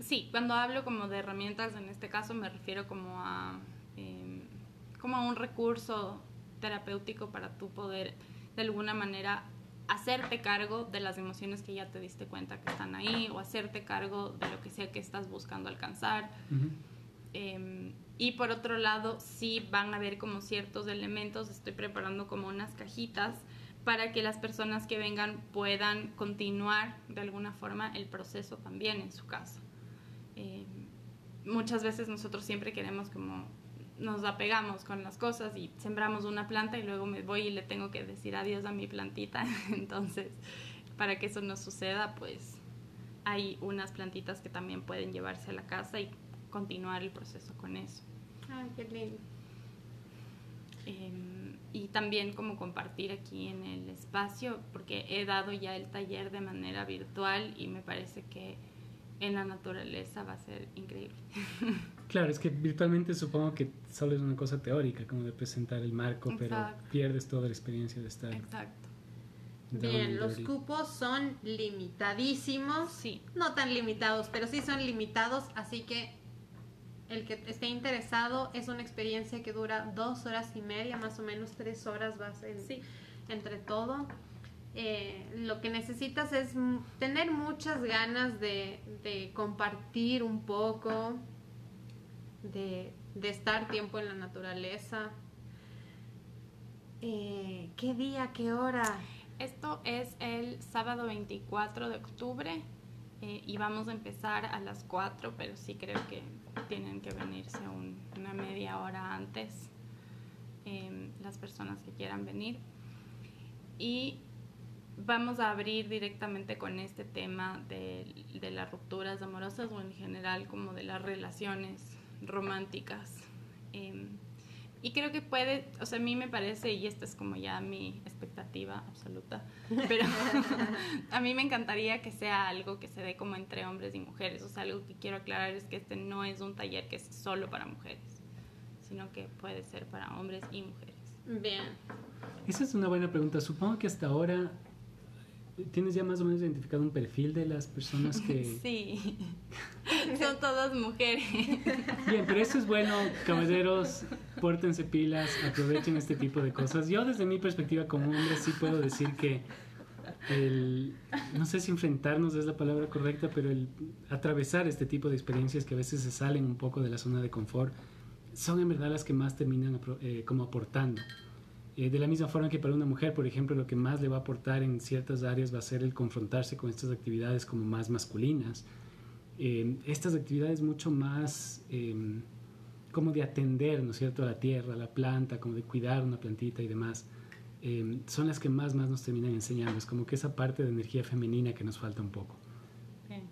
Sí, cuando hablo como de herramientas, en este caso me refiero como a, em, como a un recurso terapéutico para tu poder de alguna manera hacerte cargo de las emociones que ya te diste cuenta que están ahí o hacerte cargo de lo que sea que estás buscando alcanzar. Em, y por otro lado, sí van a haber como ciertos elementos, estoy preparando como unas cajitas para que las personas que vengan puedan continuar de alguna forma el proceso también en su casa. Em, muchas veces nosotros siempre queremos como nos apegamos con las cosas y sembramos una planta y luego me voy y le tengo que decir adiós a mi plantita. *laughs* Entonces, para que eso no suceda, pues hay unas plantitas que también pueden llevarse a la casa y continuar el proceso con eso. Ay, qué lindo. Em, y también como compartir aquí en el espacio, porque he dado ya el taller de manera virtual y me parece que en la naturaleza va a ser increíble. *laughs* Claro, es que virtualmente supongo que solo es una cosa teórica, como de presentar el marco, pero pierdes toda la experiencia de estar. Exacto. Bien, los cupos son limitadísimos. Sí. No tan limitados, pero sí son limitados, así que el que esté interesado es una experiencia que dura dos horas y media, más o menos tres horas vas en, sí. entre todo. Eh, lo que necesitas es tener muchas ganas de, de compartir un poco, de, estar tiempo en la naturaleza. Eh, ¿Qué día, qué hora? Esto es el sábado 24 de octubre eh, y vamos a empezar a las 4, pero sí creo que tienen que venirse una media hora antes em, las personas que quieran venir. Y vamos a abrir directamente con este tema de, de las rupturas amorosas o en general como de las relaciones románticas. Em, y creo que puede, o sea, a mí me parece, y esta es como ya mi expectativa absoluta, pero *laughs* a mí me encantaría que sea algo que se dé como entre hombres y mujeres. O sea, algo que quiero aclarar es que este no es un taller que es solo para mujeres, sino que puede ser para hombres y mujeres. Bien. Esa es una buena pregunta. Supongo que hasta ahora ¿Tienes ya más o menos identificado un perfil de las personas que...? *laughs* Sí, *laughs* son todas mujeres. Bien, pero eso es bueno, caballeros, pórtense pilas, aprovechen este tipo de cosas. Yo desde mi perspectiva como hombre sí puedo decir que el, no sé si enfrentarnos es la palabra correcta, pero el atravesar este tipo de experiencias que a veces se salen un poco de la zona de confort, son en verdad las que más terminan eh, como aportando. Eh, de la misma forma que para una mujer, por ejemplo, lo que más le va a aportar en ciertas áreas va a ser el confrontarse con estas actividades como más masculinas. Eh, estas actividades mucho más em, como de atender, ¿no es cierto?, a la tierra, a la planta, como de cuidar una plantita y demás, em, son las que más, más nos terminan enseñando. Es como que esa parte de energía femenina que nos falta un poco. Bien,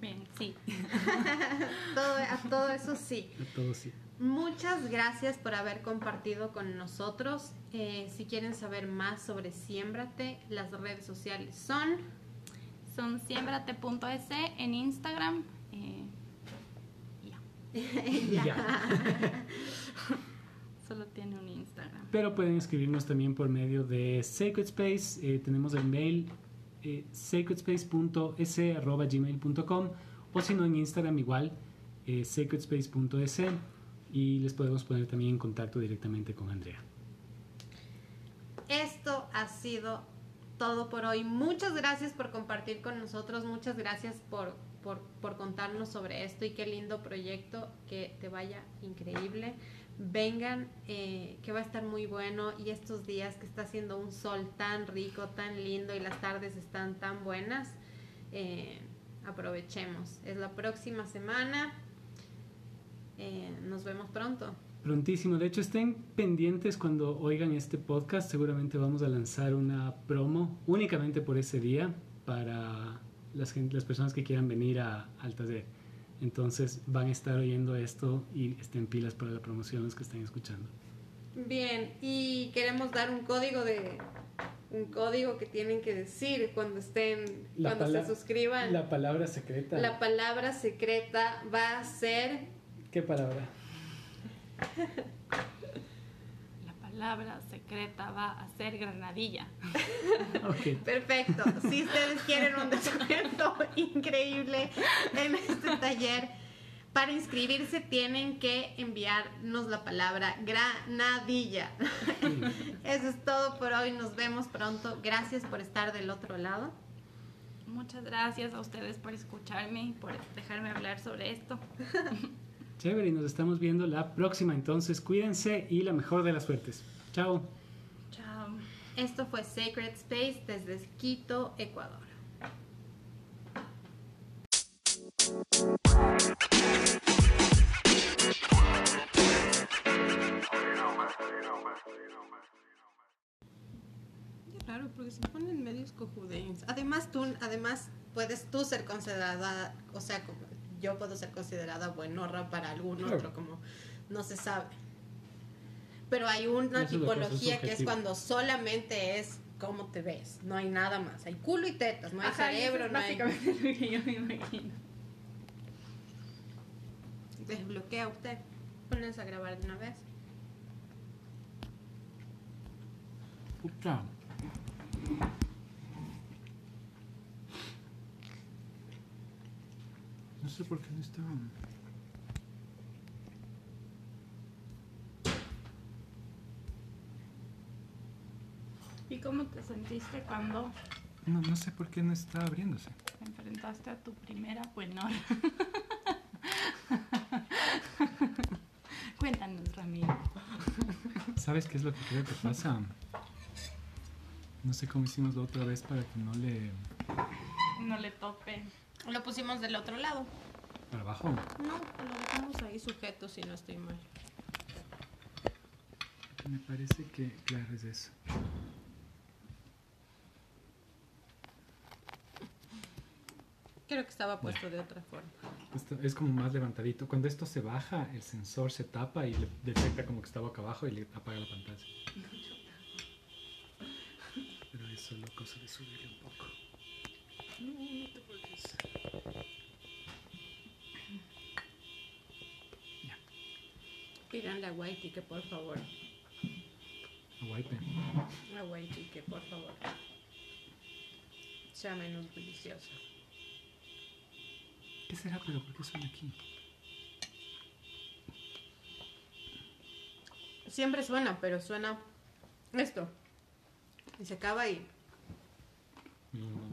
bien, sí. *laughs* todo, a todo eso sí. A todo sí. Muchas gracias por haber compartido con nosotros. Eh, si quieren saber más sobre Siémbrate, las redes sociales son... Son siembrate.es en Instagram. Eh, ya. *laughs* *laughs* Solo tiene un Instagram. Pero pueden escribirnos también por medio de Sacred Space. Eh, tenemos el mail eh, sacredspace.es.gmail.com o si no en Instagram igual, eh, sacredspace.es y les podemos poner también en contacto directamente con Andrea. Esto ha sido todo por hoy. Muchas gracias por compartir con nosotros, muchas gracias por, por, contarnos sobre esto y qué lindo proyecto, que te vaya increíble. Vengan, eh, que va a estar muy bueno y estos días que está haciendo un sol tan rico, tan lindo y las tardes están tan buenas, eh, aprovechemos. Es la próxima semana. Eh, nos vemos pronto. Prontísimo. De hecho, estén pendientes cuando oigan este podcast. Seguramente vamos a lanzar una promo únicamente por ese día para las, las personas que quieran venir a, al taller. Entonces van a estar oyendo esto y estén pilas para la promoción los que estén escuchando. Bien, y queremos dar un código de, un código que tienen que decir cuando estén, La cuando se suscriban. La palabra secreta. La palabra secreta va a ser ¿Qué palabra? *laughs* La palabra secreta va a ser granadilla. *laughs* Perfecto. Si ustedes quieren un descuento *laughs* increíble en este taller, para inscribirse tienen que enviarnos la palabra granadilla. Eso es todo por hoy. Nos vemos pronto. Gracias por estar del otro lado. Muchas gracias a ustedes por escucharme y por dejarme hablar sobre esto. Chévere, y nos estamos viendo la próxima. Entonces, cuídense y la mejor de las suertes. Chao. Chao. Esto fue Sacred Space desde Quito, Ecuador. Claro, porque se ponen medios cojudeños. Además, tú, además, puedes tú ser considerada, o sea, como yo puedo ser considerada buenorra para algún Claro. otro, como no se sabe. Pero hay una Eso es lo que es tipología que es cuando solamente es cómo te ves, no hay nada más. Hay culo y tetas, no hay Ajá, cerebro, es no hay... básicamente lo que yo me imagino. Desbloquea usted. Pones a grabar de una vez. Puta. No sé por qué no está. ¿Y cómo te sentiste cuando No, no sé por qué no está abriéndose. te enfrentaste a tu primera buenor? *laughs* Cuéntanos, Ramiro. ¿Sabes qué es lo que creo que pasa? No sé cómo hicimos la otra vez para que no le... No le tope. Lo pusimos del otro lado. para abajo. No, lo dejamos ahí sujeto si no estoy mal. Me parece que, claro, es eso. Creo que estaba puesto de otra forma. Esto es como más levantadito. Cuando esto se baja, el sensor se tapa y le detecta como que está boca abajo y le apaga la pantalla. *laughs* Pero es solo cosa de subirle un poco. No, no te preocupes. Ya, Pídanle a Whitey que por favor. a wipe. A Whitey que por favor. Sea menos deliciosa. ¿Qué será? Pero ¿por qué suena aquí? Siempre suena, pero suena esto. Y se acaba y No, no.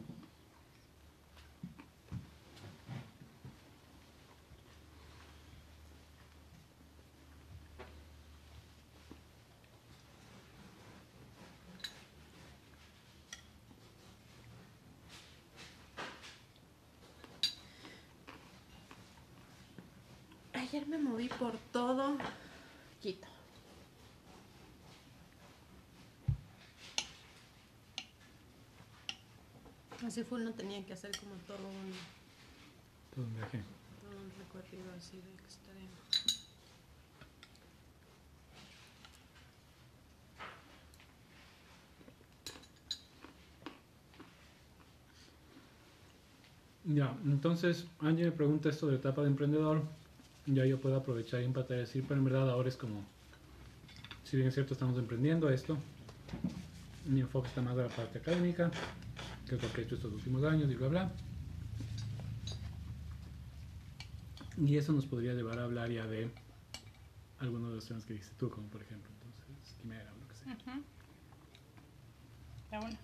Ayer me moví por todo Quito. Así fue, no tenía que hacer como todo un, Todo un viaje. todo un recorrido así de extremo. Ya, entonces Angie me pregunta esto de etapa de emprendedor. Ya yo puedo aprovechar y empatar y decir, pero en verdad ahora es como, si bien es cierto, estamos emprendiendo esto. Mi enfoque está más a la parte académica, que es lo que he hecho estos últimos años y bla bla. Y eso nos podría llevar a hablar ya de algunos de los temas que dijiste tú, como por ejemplo, entonces, quimera o lo que sea. Está bueno.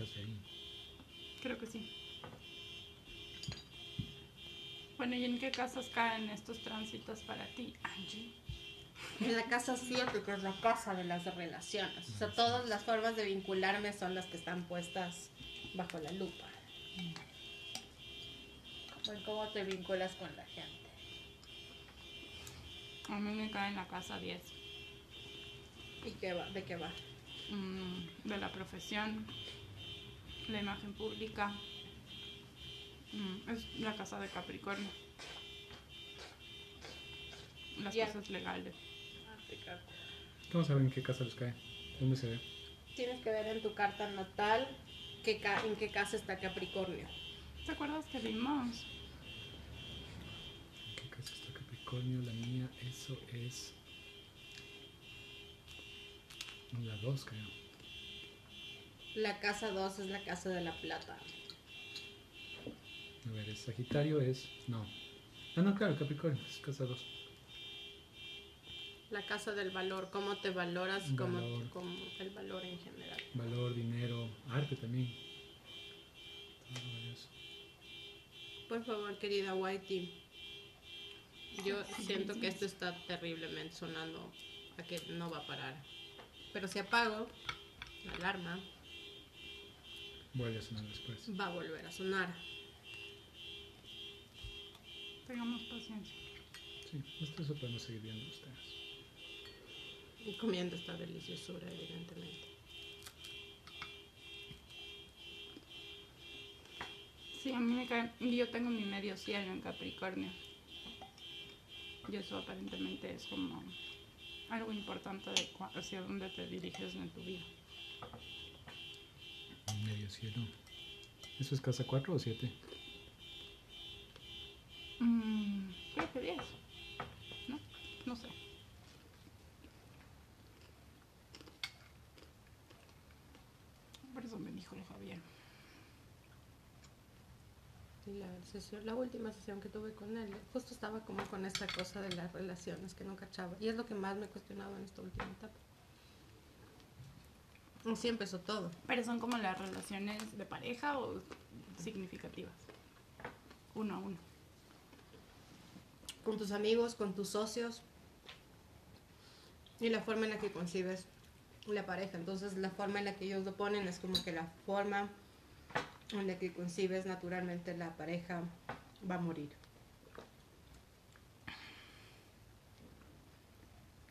Ahí. creo que sí. Bueno, ¿y en qué casos caen estos tránsitos para ti, Angie? En la casa 7, que es la casa de las relaciones. O sea, todas las formas de vincularme son las que están puestas bajo la lupa. Como en cómo te vinculas con la gente. A mí me cae en la casa 10. ¿Y qué va? ¿De qué va? mm, de la profesión, la imagen pública. Mm, es la casa de Capricornio. Las Ya. cosas legales. ¿Cómo saben en qué casa les cae? ¿Dónde se ve? Tienes que ver en tu carta natal qué ca- en qué casa está Capricornio. ¿Te acuerdas que vimos? ¿En qué casa está Capricornio? La mía, eso es. La 2, creo. La casa 2 es la casa de la plata. A ver, el Sagitario es. No. Ah, no, claro, Capricornio, es casa 2. La casa del valor, cómo te valoras como, Valor. como el valor en general. Valor, dinero, arte también. Por favor, querida Whitey. Yo siento que esto está terriblemente sonando a que no va a parar. Pero si apago la alarma, Vuelve a sonar después. va a volver a sonar. Tengamos paciencia. Sí, esto eso podemos seguir viendo ustedes. Y comiendo esta deliciosura, evidentemente. Sí, a mí me cae. Yo tengo mi medio cielo en Capricornio. Y eso aparentemente es como algo importante de hacia dónde te diriges en tu vida. Medio cielo. ¿Eso es casa 4 o 7? Mm, creo que 10. ¿No? No sé. Por eso me dijo el Javier. Y la, sesión, la última sesión que tuve con él, justo estaba como con esta cosa de las relaciones que no cachaba. Y es lo que más me he cuestionado en esta última etapa. Así empezó todo. Pero son como las relaciones de pareja o significativas. Uno a uno. Con tus amigos, con tus socios. Y la forma en la que concibes la pareja. Entonces la forma en la que ellos lo ponen es como que la forma en la que concibes naturalmente la pareja va a morir.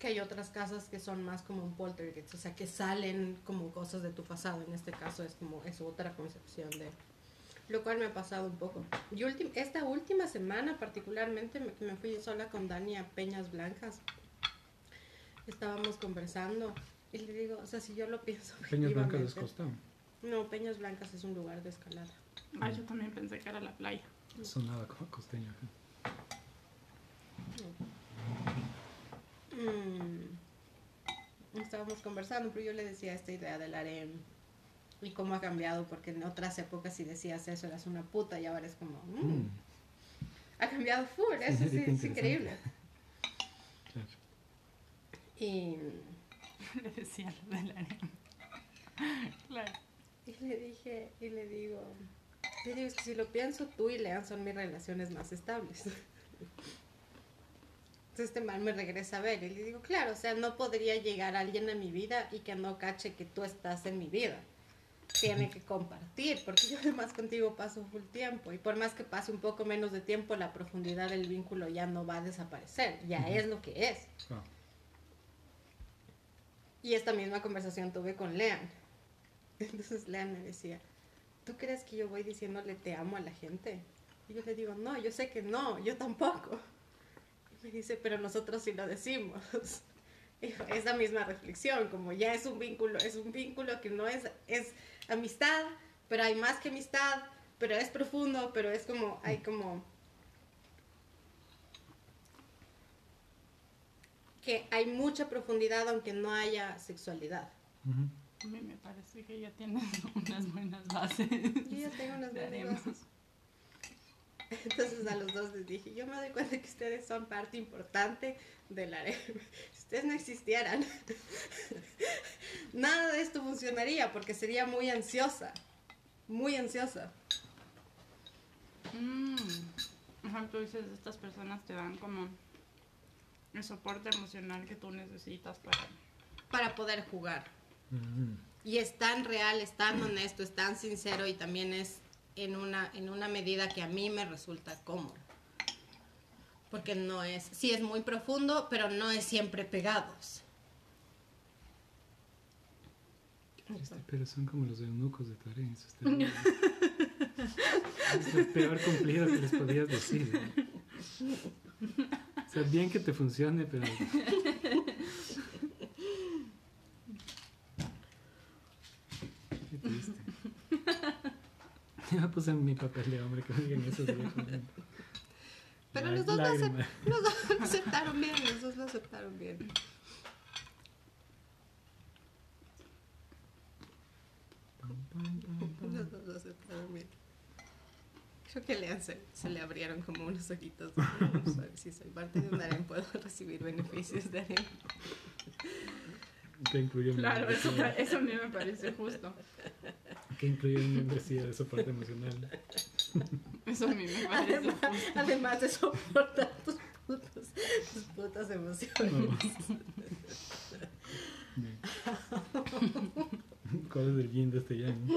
Que hay otras casas que son más como un poltergeist, o sea, que salen como cosas de tu pasado. En este caso es como es otra concepción de lo cual me ha pasado un poco. Y ultim- esta última semana particularmente me, que me fui sola con Dani a Peñas Blancas. Estábamos conversando y le digo, o sea, si yo lo pienso Peñas Blancas objetivamente- costa. No, Peñas Blancas es un lugar de escalada. Ah, yo también pensé que era la playa. Sonaba como costeño. acá. Mm. Estábamos conversando, pero yo le decía esta idea del harem y cómo ha cambiado, porque en otras épocas si decías eso eras una puta y ahora es como, mm, Mm, ha cambiado full, eso Sí, sí, qué es increíble. claro. Y, *laughs* Le decía lo del harem. *laughs* Claro. y le dije, y le digo, le digo, es que si lo pienso, tú y Lean son mis relaciones más estables. Entonces este man me regresa a ver y le digo, claro, o sea, no podría llegar alguien a mi vida y que no cache que tú estás en mi vida. Tiene que compartir, porque yo además contigo paso full tiempo y por más que pase un poco menos de tiempo, la profundidad del vínculo ya no va a desaparecer, ya es lo que es. Ah, Y esta misma conversación tuve con Lean. Entonces Lean me decía, ¿tú crees que yo voy diciéndole te amo a la gente? Y yo le digo, no, yo sé que no, yo tampoco. Y me dice, pero nosotros sí lo decimos. *laughs* Esa misma reflexión, como ya es un vínculo, es un vínculo que no es, es amistad, pero hay más que amistad, pero es profundo, pero es como, hay como... que hay mucha profundidad aunque no haya sexualidad. A mí me parece que ya tienes *laughs* unas buenas bases. Yo ya tengo unas *laughs* buenas bases. Entonces a los dos les dije, yo me doy cuenta que ustedes son parte importante del harem. Si ustedes no existieran, nada de esto funcionaría porque sería muy ansiosa, muy ansiosa. Mm. Ajá, tú dices, estas personas te dan como el soporte emocional que tú necesitas para... Para poder jugar. Mm. Y es tan real, es tan honesto, es tan sincero y también es en una, en una medida que a mí me resulta cómodo. Porque no es, sí es muy profundo, pero no es siempre pegados. Triste, pero son como los eunucos de está bien. es el peor cumplido que les podías decir. ¿no? O sea, bien que te funcione, pero... Qué triste. *laughs* Yo me puse en mi papel de hombre que digan eso. Pero los dos, lo *laughs* los dos lo aceptaron bien, los dos lo aceptaron bien. Los dos lo aceptaron bien. Creo que le han- se, se le abrieron como unos ojitos. *laughs* Si soy parte de un harem, puedo recibir beneficios de harem. ¿Qué incluye Claro, eso, eso a mí me parece justo. ¿Qué incluye mi membresía de soporte emocional? Eso a mí me parece Además, justo. además de soportar tus putos, tus putas emociones. Bien. *laughs* ¿Cuál es el yin de este yang?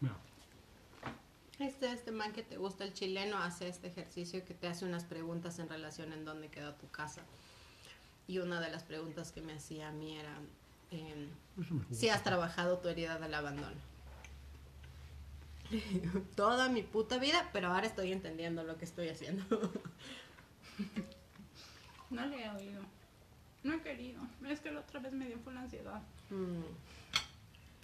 Bueno, Este, este man que te gusta, el chileno, hace este ejercicio que te hace unas preguntas en relación en dónde quedó tu casa. Y una de las preguntas que me hacía a mí era em, si has trabajado tu herida del abandono. *laughs* Toda mi puta vida, pero ahora estoy entendiendo lo que estoy haciendo. *laughs* No le he oído. No he querido. Es que la otra vez me dio fue la ansiedad. Mm.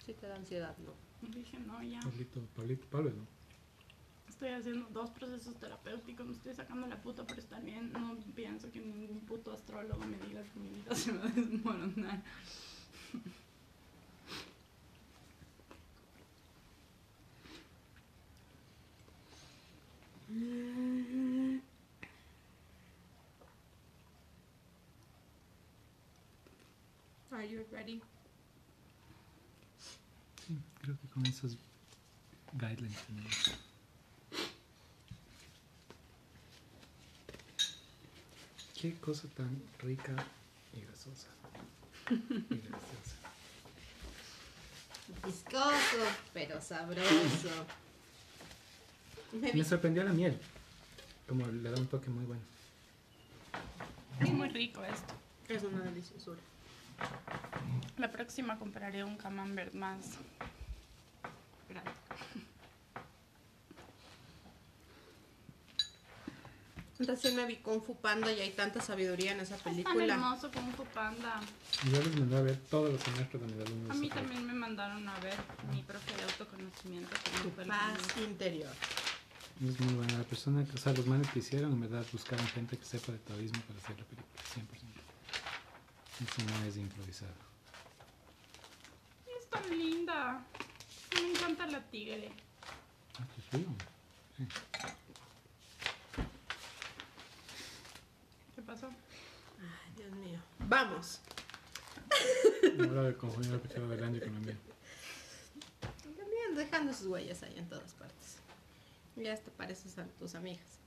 Si te da ansiedad, ¿no? Dije, no, ya. Pablito, Pablito, Pablo, ¿no? Estoy haciendo dos procesos terapéuticos, me estoy sacando la puta por estar bien. No pienso que ningún puto astrólogo me diga que mi vida *laughs* se va a desmoronar. Are you ready? Sí, creo que con esos guidelines tenemos. Qué cosa tan rica y grasosa. Y deliciosa. Viscoso, pero sabroso. Me Me sorprendió la miel. Como le da un toque muy bueno. Es muy rico esto. Es una deliciosura. La próxima compraré un camembert más grande. Recién me vi Kung Fu Panda y hay tanta sabiduría en esa Es tan película. hermoso como Fu Panda. Y yo les mandé a ver todos los semestres de mis alumnos. A mí también me mandaron a ver mi profe de autoconocimiento. Tu paz interior. Es muy buena. La persona, que, o sea, los manes que hicieron, en verdad, buscaron gente que sepa de taoísmo para hacer la película, 100%. Eso no es improvisado. Es tan linda. Me encanta la tigre. Ah, qué frío. Sí. Pasó? Ay, Dios mío. Vamos. De confundir el del año con la mía. También dejando sus huellas ahí en todas partes. Ya te pareces a tus amigas.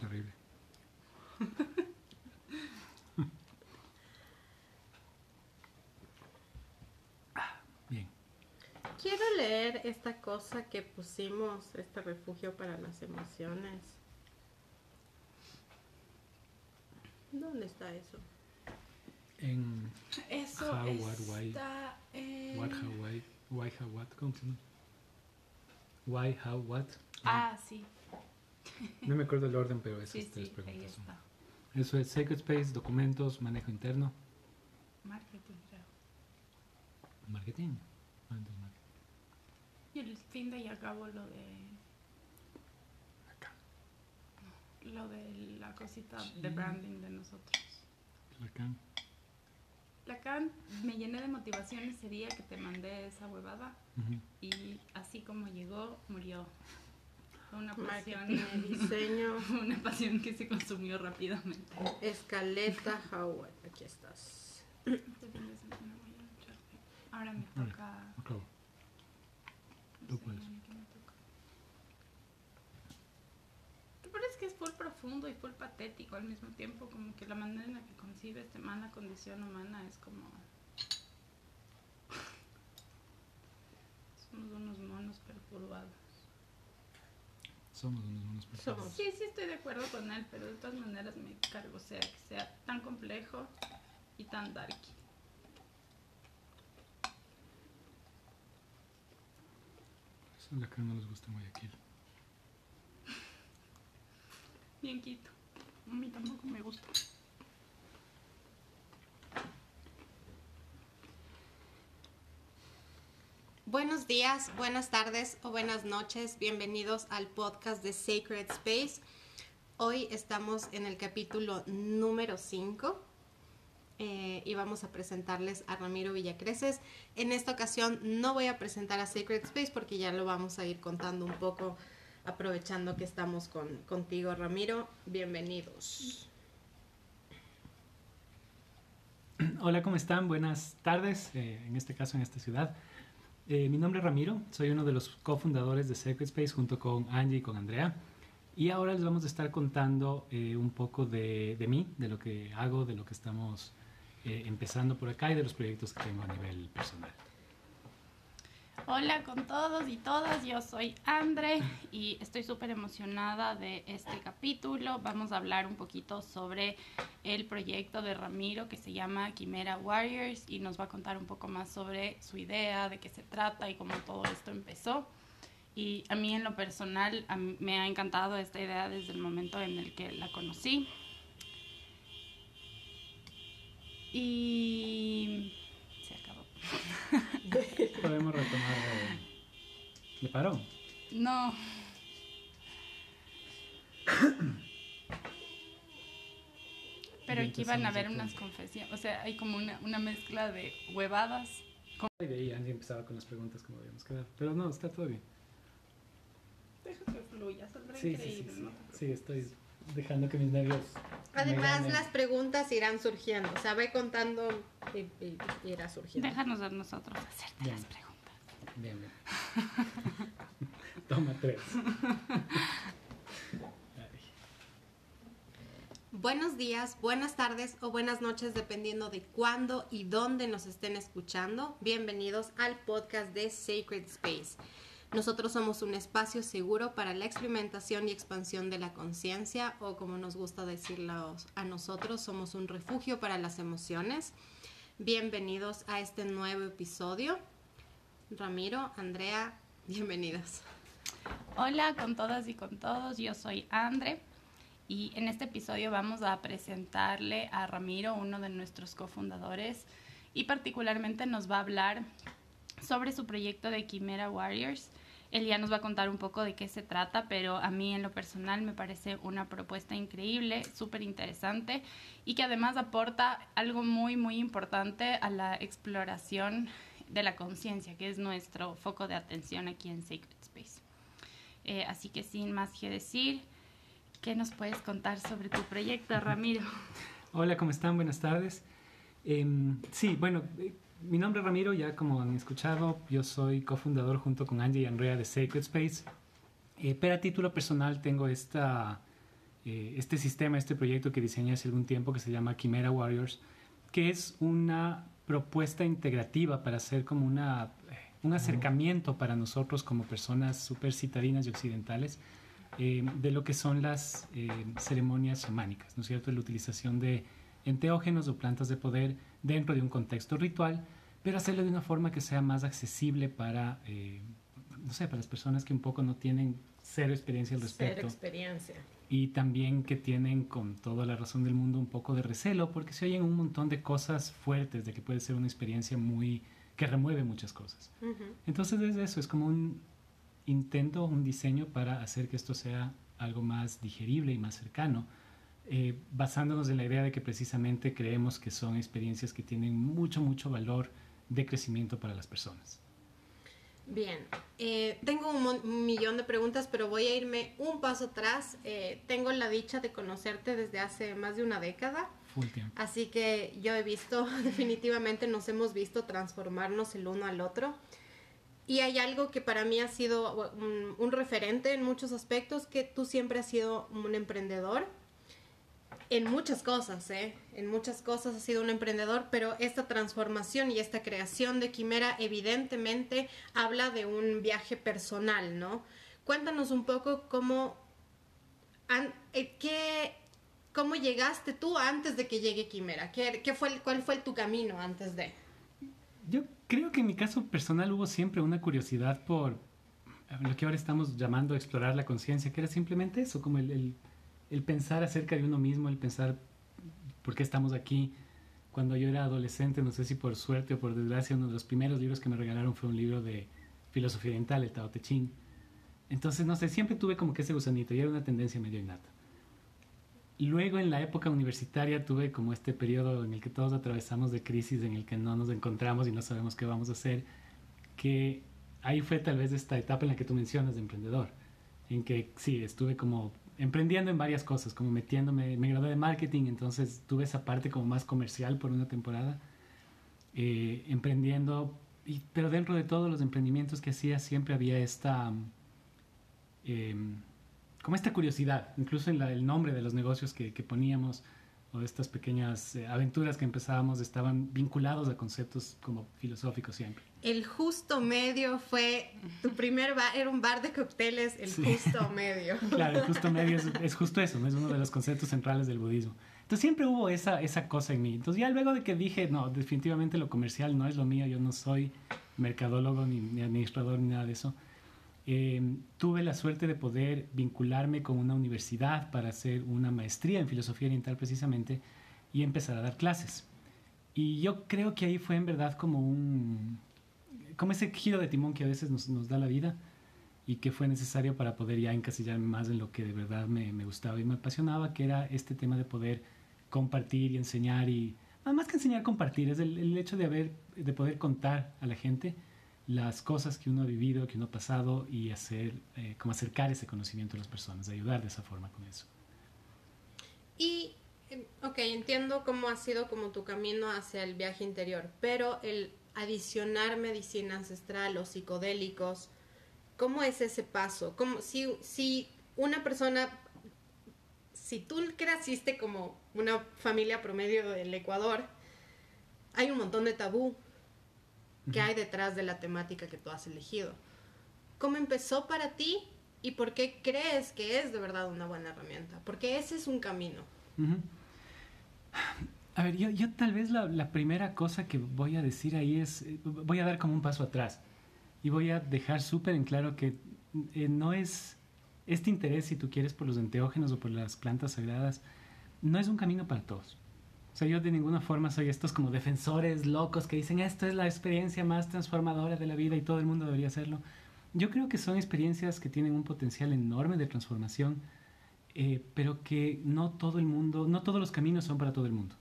Terrible. *laughs* Bien. Quiero leer esta cosa que pusimos, este refugio para las emociones. ¿Dónde está eso? En Eso why? está en... What, How, Why, Why, How, What, ¿cómo se llama? Why, How, What. Ah, sí. No me acuerdo el orden, pero esas Sí, tres sí, ahí preguntas. son. está. Eso es Sacred Space, documentos, manejo interno, Marketing, creo. marketing. Ah, marketing. Y el fin de y acabo lo de... Acá. Lo de la cosita de branding de nosotros. Acá. La can me llené de motivación ese día que te mandé esa huevada y así como llegó, murió. Fue una pasión. Y diseño. *laughs* una pasión que se consumió rápidamente. Escaleta Howard. Aquí estás. Este de. Ahora me toca. Acabo. no Tú puedes. ¿qué me toca? ¿Te parece que es full profundo y full patético al mismo tiempo? Como que la manera en la que concibe este man la condición humana es como. *laughs* Somos unos monos perturbados. Somos unos monos. Somos. Sí, sí estoy de acuerdo con él, pero de todas maneras me cargo, o sea, que sea tan complejo y tan darky. Eso es lo que no les gusta en Guayaquil. Bien quito. A mí tampoco me gusta. Buenos días, buenas tardes o buenas noches. Bienvenidos al podcast de Sacred Space. Hoy estamos en el capítulo número 5 y vamos a presentarles a Ramiro Villacreces. En esta ocasión no voy a presentar a Sacred Space porque ya lo vamos a ir contando un poco aprovechando que estamos con, contigo, Ramiro. Bienvenidos. Hola, ¿cómo están? Buenas tardes, eh, en este caso en esta ciudad. Eh, mi nombre es Ramiro, soy uno de los cofundadores de Sacred Space junto con Angie y con Andrea. Y ahora les vamos a estar contando eh, un poco de, de mí, de lo que hago, de lo que estamos empezando por acá y de los proyectos que tengo a nivel personal. Hola con todos y todas, yo soy Andre y estoy súper emocionada de este capítulo. Vamos a hablar un poquito sobre el proyecto de Ramiro que se llama Quimera Warriors y nos va a contar un poco más sobre su idea, de qué se trata y cómo todo esto empezó. Y a mí en lo personal me ha encantado esta idea desde el momento en el que la conocí. Y. *laughs* Podemos retomar. ¿Le paró? No. Pero aquí van a haber unas confesiones, o sea, hay como una, una mezcla de huevadas. Y de ahí Angie empezaba con las preguntas como habíamos quedado. Pero no, está todo bien. Deja que fluya, saldrá Sí, sí, sí, sí. ¿no? Sí, estoy dejando que mis nervios... Además, las preguntas irán surgiendo. O sea, ve contando y, y- y irá surgiendo. Déjanos a nosotros hacerte Bien. las preguntas. Bien, bien. *laughs* Toma tres. Buenos días, buenas tardes o buenas noches, dependiendo de cuándo y dónde nos estén escuchando. Bienvenidos al podcast de Sacred Space. Nosotros somos un espacio seguro para la experimentación y expansión de la conciencia, o como nos gusta decirlo a nosotros, somos un refugio para las emociones. Bienvenidos a este nuevo episodio. Ramiro, Andrea, bienvenidas. Hola con todas y con todos, yo soy Andre y en este episodio vamos a presentarle a Ramiro, uno de nuestros cofundadores, y particularmente nos va a hablar sobre su proyecto de Quimera Warriors. Él ya nos va a contar un poco de qué se trata, pero a mí en lo personal me parece una propuesta increíble, súper interesante y que además aporta algo muy, muy importante a la exploración de la conciencia, que es nuestro foco de atención aquí en Sacred Space. Eh, así que sin más que decir, ¿qué nos puedes contar sobre tu proyecto, Ramiro? Hola, ¿cómo están? Buenas tardes. Em, sí, bueno, mi nombre es Ramiro, ya como han escuchado, yo soy cofundador junto con Angie y Andrea de Sacred Space. Eh, pero a título personal tengo esta, eh, este sistema, este proyecto que diseñé hace algún tiempo que se llama Quimera Warriors, que es una propuesta integrativa para hacer como una, eh, un acercamiento para nosotros como personas súper citadinas y occidentales eh, de lo que son las eh, ceremonias chamánicas, ¿no es cierto? La utilización de enteógenos o plantas de poder dentro de un contexto ritual, pero hacerlo de una forma que sea más accesible para, eh, no sé, para las personas que un poco no tienen cero experiencia al respecto experiencia. y también que tienen con toda la razón del mundo un poco de recelo porque se oyen un montón de cosas fuertes de que puede ser una experiencia muy que remueve muchas cosas. Entonces es eso, es como un intento, un diseño para hacer que esto sea algo más digerible y más cercano, eh, basándonos en la idea de que precisamente creemos que son experiencias que tienen mucho, mucho valor de crecimiento para las personas. Bien, eh, tengo un, millón de preguntas, pero voy a irme un paso atrás. Eh, tengo la dicha de conocerte desde hace más de una década, Full tiempo. así que yo he visto, *laughs* definitivamente nos hemos visto transformarnos el uno al otro. Y hay algo que para mí ha sido un, un referente en muchos aspectos, que tú siempre has sido un emprendedor. En muchas cosas, ¿eh? En muchas cosas has sido un emprendedor, pero esta transformación y esta creación de Quimera evidentemente habla de un viaje personal, ¿no? Cuéntanos un poco cómo, eh, qué, cómo llegaste tú antes de que llegue Quimera. ¿Qué, qué fue, ¿Cuál fue tu camino antes de? Yo creo que en mi caso personal hubo siempre una curiosidad por lo que ahora estamos llamando explorar la conciencia, que era simplemente eso, como el- el pensar acerca de uno mismo, el pensar por qué estamos aquí. Cuando yo era adolescente, no sé si por suerte o por desgracia, uno de los primeros libros que me regalaron fue un libro de filosofía oriental, el Tao Te Ching. Entonces, no sé, siempre tuve como que ese gusanito y era una tendencia medio innata. Luego en la época universitaria tuve como este periodo en el que todos atravesamos de crisis, en el que no nos encontramos y no sabemos qué vamos a hacer, que ahí fue tal vez esta etapa en la que tú mencionas de emprendedor, en que sí, estuve como emprendiendo en varias cosas, como metiéndome, me gradué de marketing, entonces tuve esa parte como más comercial por una temporada, eh, emprendiendo, pero dentro de todos los emprendimientos que hacía siempre había esta... em, como esta curiosidad, incluso en el nombre de los negocios que poníamos o estas pequeñas eh, aventuras que empezábamos estaban vinculados a conceptos como filosóficos siempre. El justo medio fue tu primer bar, era un bar de cócteles, el Sí. justo *laughs* medio. Claro, el justo medio es, es justo eso, es uno de los conceptos centrales del budismo. Entonces siempre hubo esa, esa cosa en mí. Entonces ya luego de que dije, no, definitivamente lo comercial no es lo mío, yo no soy mercadólogo ni, ni administrador ni nada de eso, eh, tuve la suerte de poder vincularme con una universidad para hacer una maestría en filosofía oriental precisamente y empezar a dar clases. Y yo creo que ahí fue en verdad como un, como ese giro de timón que a veces nos, nos da la vida y que fue necesario para poder ya encasillarme más en lo que de verdad me, me gustaba y me apasionaba, que era este tema de poder compartir y enseñar y más que enseñar, compartir, es el, el hecho de, haber, de poder contar a la gente las cosas que uno ha vivido, que uno ha pasado y hacer, eh, como acercar ese conocimiento a las personas, ayudar de esa forma con eso. Y, eh, ok, entiendo cómo ha sido como tu camino hacia el viaje interior, pero el adicionar medicina ancestral o psicodélicos, ¿cómo es ese paso? ¿Cómo, si, si una persona, si tú creciste como una familia promedio del Ecuador, hay un montón de tabú que hay detrás de la temática que tú has elegido. ¿Cómo empezó para ti y por qué crees que es de verdad una buena herramienta? Porque ese es un camino. A ver, yo, yo tal vez la, la primera cosa que voy a decir ahí es, eh, voy a dar como un paso atrás y voy a dejar súper en claro que eh, no es este interés, si tú quieres, por los enteógenos o por las plantas sagradas, no es un camino para todos. O sea, yo de ninguna forma soy estos como defensores locos que dicen esto es la experiencia más transformadora de la vida y todo el mundo debería hacerlo. Yo creo que son experiencias que tienen un potencial enorme de transformación, eh, pero que no todo el mundo, no todos los caminos son para todo el mundo.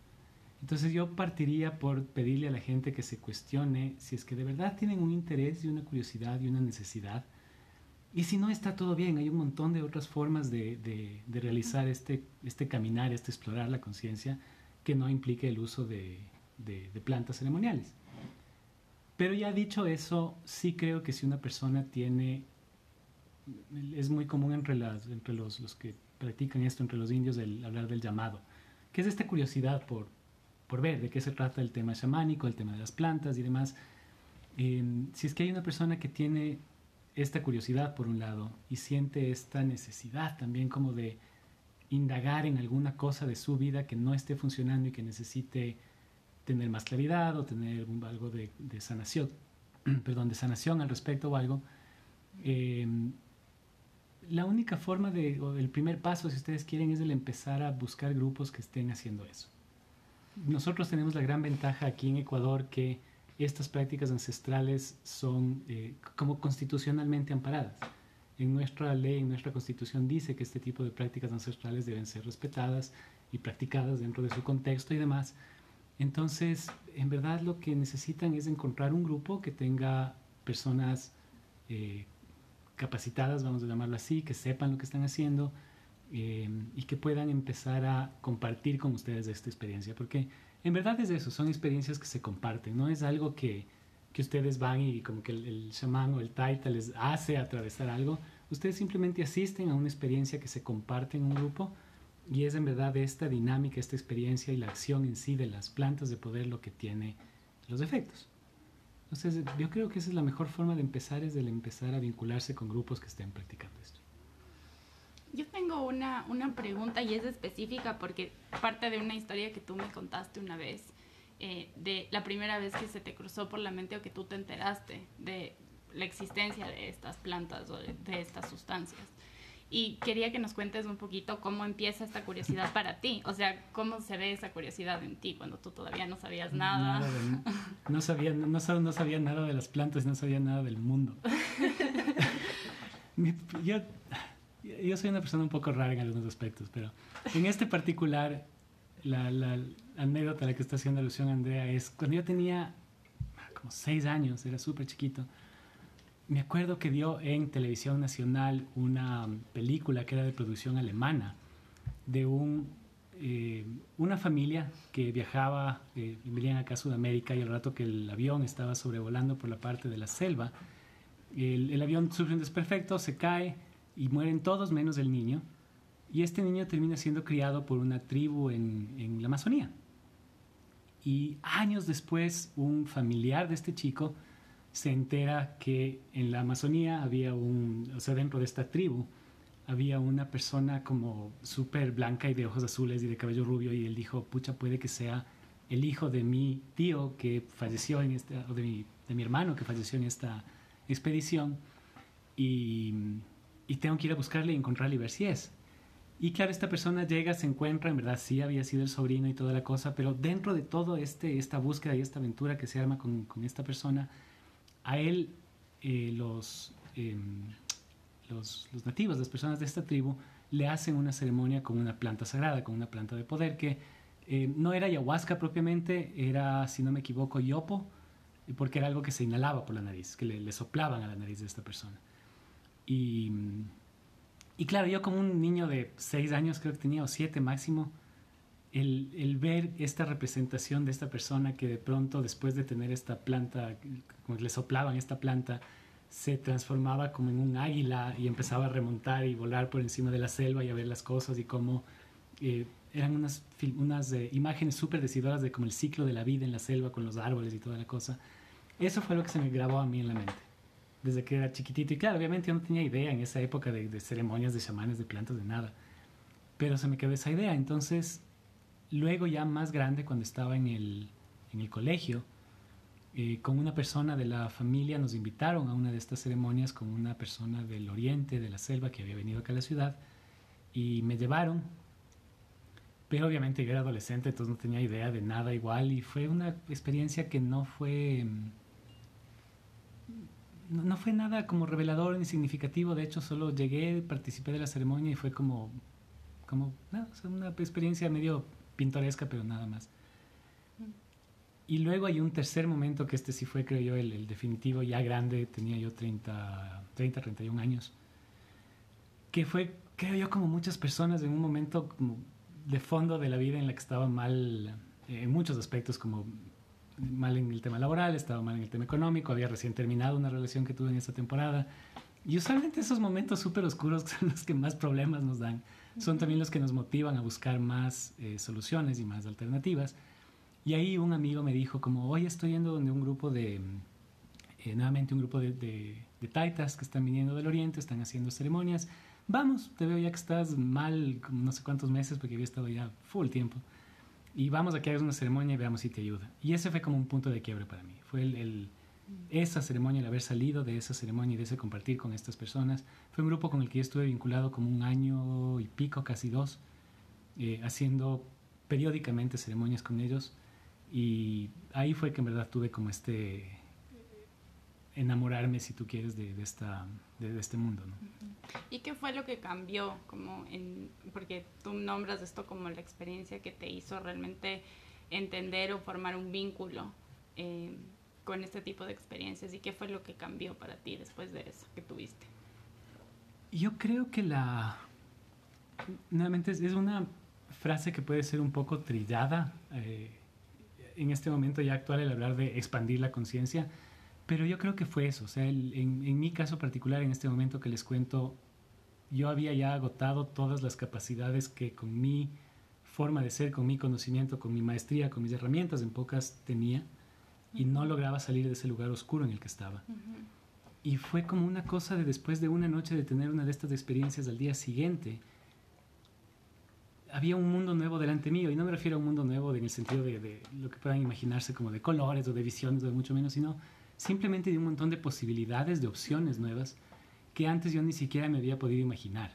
Entonces yo partiría por pedirle a la gente que se cuestione si es que de verdad tienen un interés y una curiosidad y una necesidad. Y si no, está todo bien. Hay un montón de otras formas de, de- de realizar este, este caminar, este explorar la conciencia que no implique el uso de, de- de plantas ceremoniales. Pero ya dicho eso, sí creo que si una persona tiene, es muy común entre, las, entre los, los que practican esto, entre los indios, el hablar del llamado, que es esta curiosidad por, por ver de qué se trata el tema chamánico, el tema de las plantas y demás. Eh, si es que hay una persona que tiene esta curiosidad por un lado y siente esta necesidad también como de indagar en alguna cosa de su vida que no esté funcionando y que necesite tener más claridad o tener un- algo de, sanación, *clears throat* perdón, de sanación al respecto o algo, eh, la única forma de, o el primer paso, si ustedes quieren, es el empezar a buscar grupos que estén haciendo eso. Nosotros tenemos la gran ventaja aquí en Ecuador que estas prácticas ancestrales son eh, como constitucionalmente amparadas. En nuestra ley, en nuestra constitución dice que este tipo de prácticas ancestrales deben ser respetadas y practicadas dentro de su contexto y demás. Entonces, en verdad lo que necesitan es encontrar un grupo que tenga personas eh, capacitadas, vamos a llamarlo así, que sepan lo que están haciendo eh, y que puedan empezar a compartir con ustedes esta experiencia, porque en verdad es eso, son experiencias que se comparten, no es algo que, que ustedes van y como que el, el chamán o el taita les hace atravesar algo, ustedes simplemente asisten a una experiencia que se comparte en un grupo y es en verdad esta dinámica, esta experiencia y la acción en sí de las plantas de poder lo que tiene los efectos. Entonces, yo creo que esa es la mejor forma de empezar, es el empezar a vincularse con grupos que estén practicando esto. Yo tengo una, una pregunta y es específica porque parte de una historia que tú me contaste una vez, eh, de la primera vez que se te cruzó por la mente o que tú te enteraste de la existencia de estas plantas o de, de estas sustancias. Y quería que nos cuentes un poquito cómo empieza esta curiosidad para ti. O sea, cómo se ve esa curiosidad en ti cuando tú todavía no sabías nada. Nada de- no, sabía, no, no sabía nada de las plantas, no sabía nada del mundo. *laughs* Mi- yo, yo soy una persona un poco rara en algunos aspectos, pero en este particular, la, la anécdota a la que está haciendo alusión Andrea es cuando yo tenía como seis años, era súper chiquito. Me acuerdo que dio en televisión nacional una película que era de producción alemana de un, eh, una familia que viajaba, eh, venían acá a Sudamérica y al rato que el avión estaba sobrevolando por la parte de la selva, el, el avión sufre un desperfecto, se cae y mueren todos menos el niño. Y este niño termina siendo criado por una tribu en, en la Amazonía. Y años después, un familiar de este chico se entera que en la Amazonía había un, o sea, dentro de esta tribu, había una persona como súper blanca y de ojos azules y de cabello rubio y él dijo, pucha, puede que sea el hijo de mi tío que falleció en esta, o de mi, de mi hermano que falleció en esta expedición y, y tengo que ir a buscarle y encontrarle y ver si es. Y claro, esta persona llega, se encuentra, en verdad sí había sido el sobrino y toda la cosa, pero dentro de todo este, esta búsqueda y esta aventura que se arma con, con esta persona, a él eh, los, eh, los, los, nativos, las personas de esta tribu, le hacen una ceremonia con una planta sagrada, con una planta de poder que eh, no era ayahuasca propiamente, era, si no me equivoco, yopo, porque era algo que se inhalaba por la nariz, que le soplaban a la nariz de esta persona. Y, y, claro, yo como un niño de 6 años, creo que tenía, o 7 máximo, el, el, ver esta representación de esta persona que de pronto después de tener esta planta, como le soplaban esta planta, se transformaba como en un águila y empezaba a remontar y volar por encima de la selva y a ver las cosas y cómo eh, eran unas, unas eh, imágenes súper decidoras de como el ciclo de la vida en la selva con los árboles y toda la cosa. Eso fue lo que se me grabó a mí en la mente desde que era chiquitito. Y claro, obviamente yo no tenía idea en esa época de, ceremonias de chamanes, de plantas, de nada. Pero se me quedó esa idea. Entonces, luego ya más grande, cuando estaba en el, en el colegio, eh, con una persona de la familia nos invitaron a una de estas ceremonias con una persona del oriente, de la selva, que había venido acá a la ciudad, y me llevaron. Pero obviamente yo era adolescente, entonces no tenía idea de nada igual, y fue una experiencia que no fue... No, no fue nada como revelador ni significativo, de hecho solo llegué, participé de la ceremonia y fue como, como nada, o sea, una experiencia medio pintoresca, pero nada más. Y luego hay un tercer momento que este sí fue, creo yo, el, definitivo, ya grande, tenía yo 30, 30, 31 años, que fue, creo yo, como muchas personas en un momento de fondo de la vida en la que estaba mal eh, en muchos aspectos, como mal en el tema laboral, estaba mal en el tema económico, había recién terminado una relación que tuve en esta temporada. Y usualmente esos momentos súper oscuros *laughs* son los que más problemas nos dan. Son también los que nos motivan a buscar más eh, soluciones y más alternativas. Y ahí un amigo me dijo como, hoy estoy yendo donde un grupo de, eh, nuevamente un grupo de, de, de, taitas que están viniendo del oriente, están haciendo ceremonias. Vamos, te veo ya que estás mal no sé cuántos meses porque había estado ya full tiempo. Y vamos a que hagas una ceremonia y veamos si te ayuda. Y ese fue como un punto de quiebre para mí. Fue el, el, esa ceremonia, el haber salido de esa ceremonia y de ese compartir con estas personas. Fue un grupo con el que yo estuve vinculado como un año y pico, casi dos, eh, haciendo periódicamente ceremonias con ellos. Y ahí fue que en verdad tuve como este enamorarme, si tú quieres, de, de esta, de, este mundo. ¿no? ¿Y qué fue lo que cambió? Como en, porque tú nombras esto como la experiencia que te hizo realmente entender o formar un vínculo eh, con este tipo de experiencias y qué fue lo que cambió para ti después de eso que tuviste. Yo creo que la... Nuevamente es una frase que puede ser un poco trillada eh, en este momento ya actual el hablar de expandir la conciencia, pero yo creo que fue eso. O sea, en, en mi caso particular, en este momento que les cuento, yo había ya agotado todas las capacidades que con mi forma de ser, con mi conocimiento, con mi maestría, con mis herramientas en pocas tenía y no lograba salir de ese lugar oscuro en el que estaba. Y fue como una cosa de después de una noche de tener una de estas experiencias al día siguiente, había un mundo nuevo delante mío, y no me refiero a un mundo nuevo en el sentido de, de, lo que puedan imaginarse como de colores o de visiones o de mucho menos, sino simplemente de un montón de posibilidades, de opciones nuevas que antes yo ni siquiera me había podido imaginar.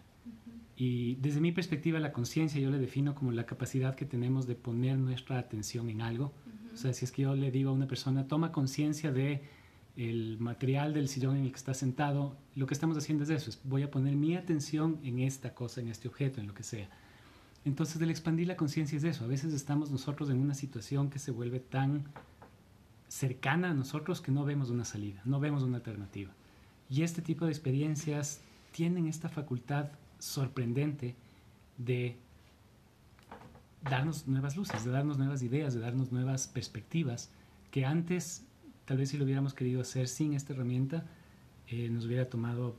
Y desde mi perspectiva, la conciencia yo le defino como la capacidad que tenemos de poner nuestra atención en algo. O sea, si es que yo le digo a una persona, toma conciencia de el material del sillón en el que está sentado, lo que estamos haciendo es eso, es voy a poner mi atención en esta cosa, en este objeto, en lo que sea. Entonces, el expandir la conciencia es eso. A veces estamos nosotros en una situación que se vuelve tan cercana a nosotros que no vemos una salida, no vemos una alternativa. Y este tipo de experiencias tienen esta facultad sorprendente de darnos nuevas luces, de darnos nuevas ideas, de darnos nuevas perspectivas que antes, tal vez si lo hubiéramos querido hacer sin esta herramienta, eh, nos hubiera tomado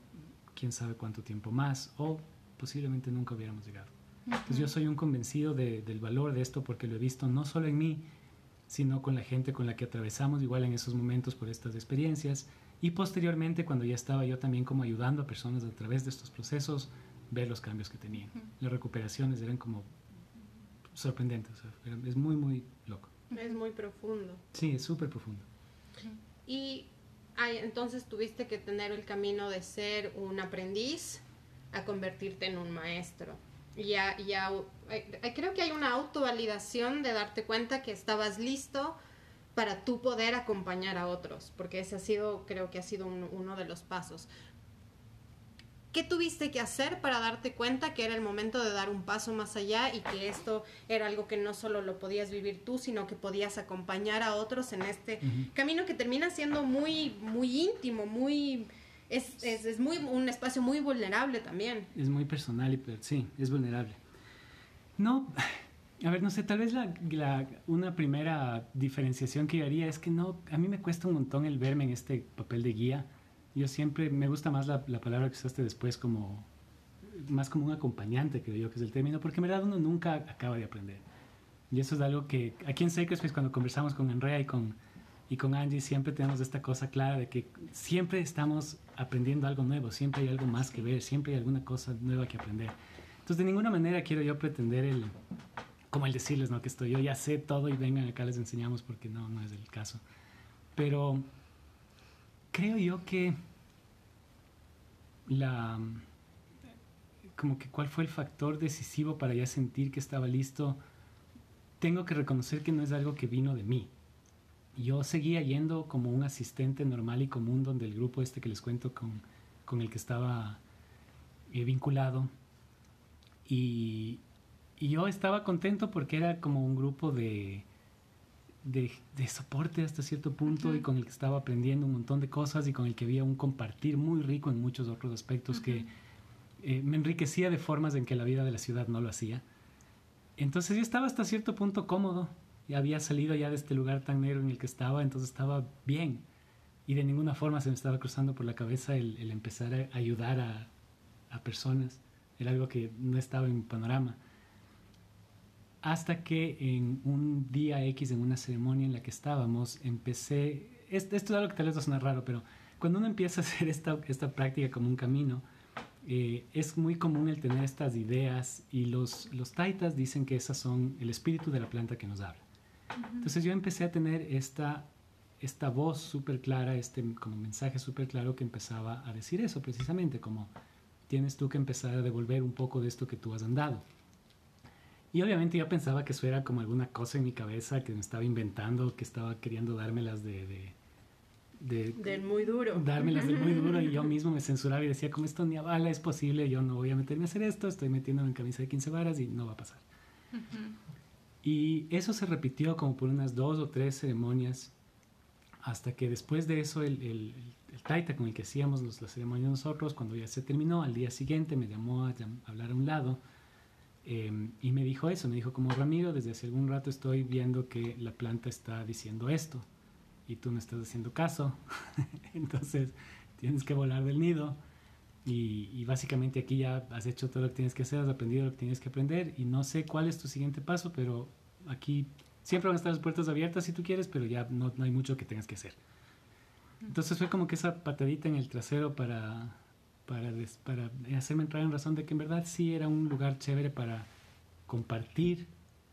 quién sabe cuánto tiempo más o posiblemente nunca hubiéramos llegado. Entonces yo soy un convencido de, del valor de esto porque lo he visto no solo en mí, sino con la gente con la que atravesamos igual en esos momentos por estas experiencias y posteriormente cuando ya estaba yo también como ayudando a personas a través de estos procesos, ver los cambios que tenían. Las recuperaciones eran como sorprendentes, es muy, muy loco. Es muy profundo. Sí, es súper profundo. Y ay, entonces tuviste que tener el camino de ser un aprendiz a convertirte en un maestro. Ya, ya, creo que hay una autovalidación de darte cuenta que estabas listo para tú poder acompañar a otros, porque ese ha sido, creo que ha sido uno de los pasos. ¿Qué tuviste que hacer para darte cuenta que era el momento de dar un paso más allá y que esto era algo que no solo lo podías vivir tú, sino que podías acompañar a otros en este camino que termina siendo muy, muy íntimo, muy... Es, es, es, muy un espacio muy vulnerable también. Es muy personal, y sí, es vulnerable. No, *sighs* a ver, no sé, tal vez la, la, una primera diferenciación que yo haría es que no, a mí me cuesta un montón el verme en este papel de guía yo siempre me gusta más la, la, palabra que usaste después como más como un acompañante creo yo que es el término porque en verdad uno nunca acaba de aprender y eso es algo que aquí en Sacred Space cuando conversamos con Andrea y con y con Angie siempre tenemos esta cosa clara de que siempre estamos aprendiendo algo nuevo siempre hay algo más que ver siempre hay alguna cosa nueva que aprender. Entonces de ninguna manera quiero yo pretender el como el decirles no que estoy yo ya sé todo y vengan acá les enseñamos porque no no es el caso. Pero creo yo que la como que cuál fue el factor decisivo para ya sentir que estaba listo tengo que reconocer que no es algo que vino de mí yo seguía yendo como un asistente normal y común donde el grupo este que les cuento con, con el que estaba eh, vinculado y, y yo estaba contento porque era como un grupo de de, de, soporte hasta cierto punto uh -huh. y con el que estaba aprendiendo un montón de cosas y con el que había un compartir muy rico en muchos otros aspectos uh -huh. que eh, me enriquecía de formas en que la vida de la ciudad no lo hacía. Entonces yo estaba hasta cierto punto cómodo había salido ya de este lugar tan negro en el que estaba, entonces estaba bien y de ninguna forma se me estaba cruzando por la cabeza el, el empezar a ayudar a, a personas. Era algo que no estaba en mi panorama hasta que en un día X, en una ceremonia en la que estábamos, empecé, esto, esto es algo que tal vez va a sonar raro, pero cuando uno empieza a hacer *laughs* esta, esta práctica como un camino, eh, es muy común el tener estas ideas y los, los taitas dicen que esas son el espíritu de la planta que nos habla. Entonces yo empecé a tener esta, esta voz súper clara, este como mensaje súper claro que empezaba a decir eso precisamente, como tienes tú que empezar a devolver un poco de esto que tú has andado. Y obviamente yo pensaba que eso era como alguna cosa en mi cabeza que me estaba inventando, que estaba queriendo dármelas de... de, de del muy duro. Dármelas del muy duro y yo *laughs* mismo me censuraba y decía, como esto ni a bala es posible, yo no voy a meterme a hacer esto, estoy metiéndome en camisa de 15 varas y no va a pasar. Uh -huh. Y eso se repitió como por unas dos o tres ceremonias hasta que después de eso el, el, taita con el que hacíamos los, la ceremonia nosotros, cuando ya se terminó, al día siguiente me llamó a, hablar a un lado eh, y me dijo eso, me dijo como Ramiro, desde hace algún rato estoy viendo que la planta está diciendo esto y tú no estás haciendo caso, *laughs* entonces tienes que volar del nido y, y básicamente aquí ya has hecho todo lo que tienes que hacer, has aprendido lo que tienes que aprender y no sé cuál es tu siguiente paso, pero aquí siempre van a estar las puertas abiertas si tú quieres, pero ya no, no hay mucho que tengas que hacer. Entonces fue como que esa patadita en el trasero para, para, des- para hacerme entrar en razón de que en verdad sí era un lugar chévere para compartir,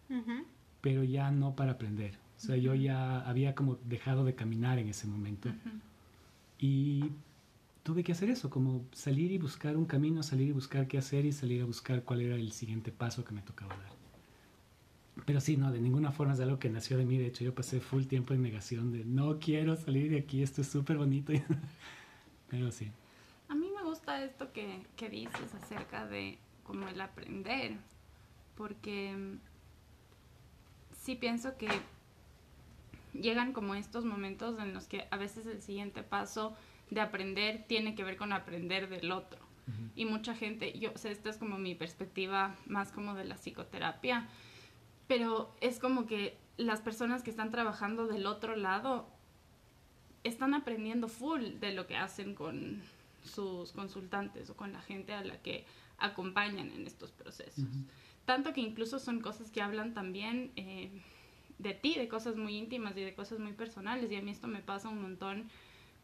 Ujú. pero ya no para aprender. O sea, yo ya había como dejado de caminar en ese momento. Ujú. Y tuve que hacer eso, como salir y buscar un camino, salir y buscar qué hacer y salir a buscar cuál era el siguiente paso que me tocaba dar. Pero sí, no, de ninguna forma es algo que nació de mí. De hecho, yo pasé full tiempo en negación de no quiero salir de aquí, esto es súper bonito. *laughs* Pero sí. A mí me gusta esto que, que dices acerca de como el aprender, porque mm, sí pienso que llegan como estos momentos en los que a veces el siguiente paso de aprender tiene que ver con aprender del otro. Y mucha gente, yo, o sea, esta es como mi perspectiva más como de la psicoterapia, pero es como que las personas que están trabajando del otro lado están aprendiendo full de lo que hacen con sus consultantes o con la gente a la que acompañan en estos procesos. Tanto que incluso son cosas que hablan también eh, de ti, de cosas muy íntimas y de cosas muy personales. Y a mí esto me pasa un montón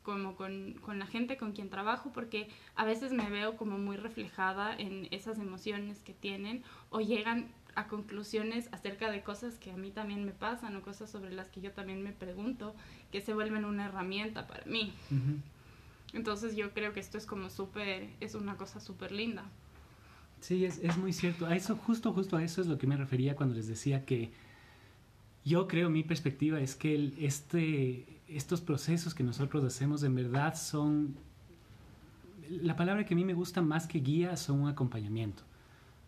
como con, con la gente con quien trabajo porque a veces me veo como muy reflejada en esas emociones que tienen o llegan a conclusiones acerca de cosas que a mí también me pasan o cosas sobre las que yo también me pregunto que se vuelven una herramienta para mí. Entonces yo creo que esto es como súper, es una cosa súper linda. Sí, es, es muy cierto. A eso, justo, justo a eso es lo que me refería cuando les decía que yo creo, mi perspectiva es que el- este, estos procesos que nosotros hacemos en verdad son, la palabra que a mí me gusta más que guía son un acompañamiento,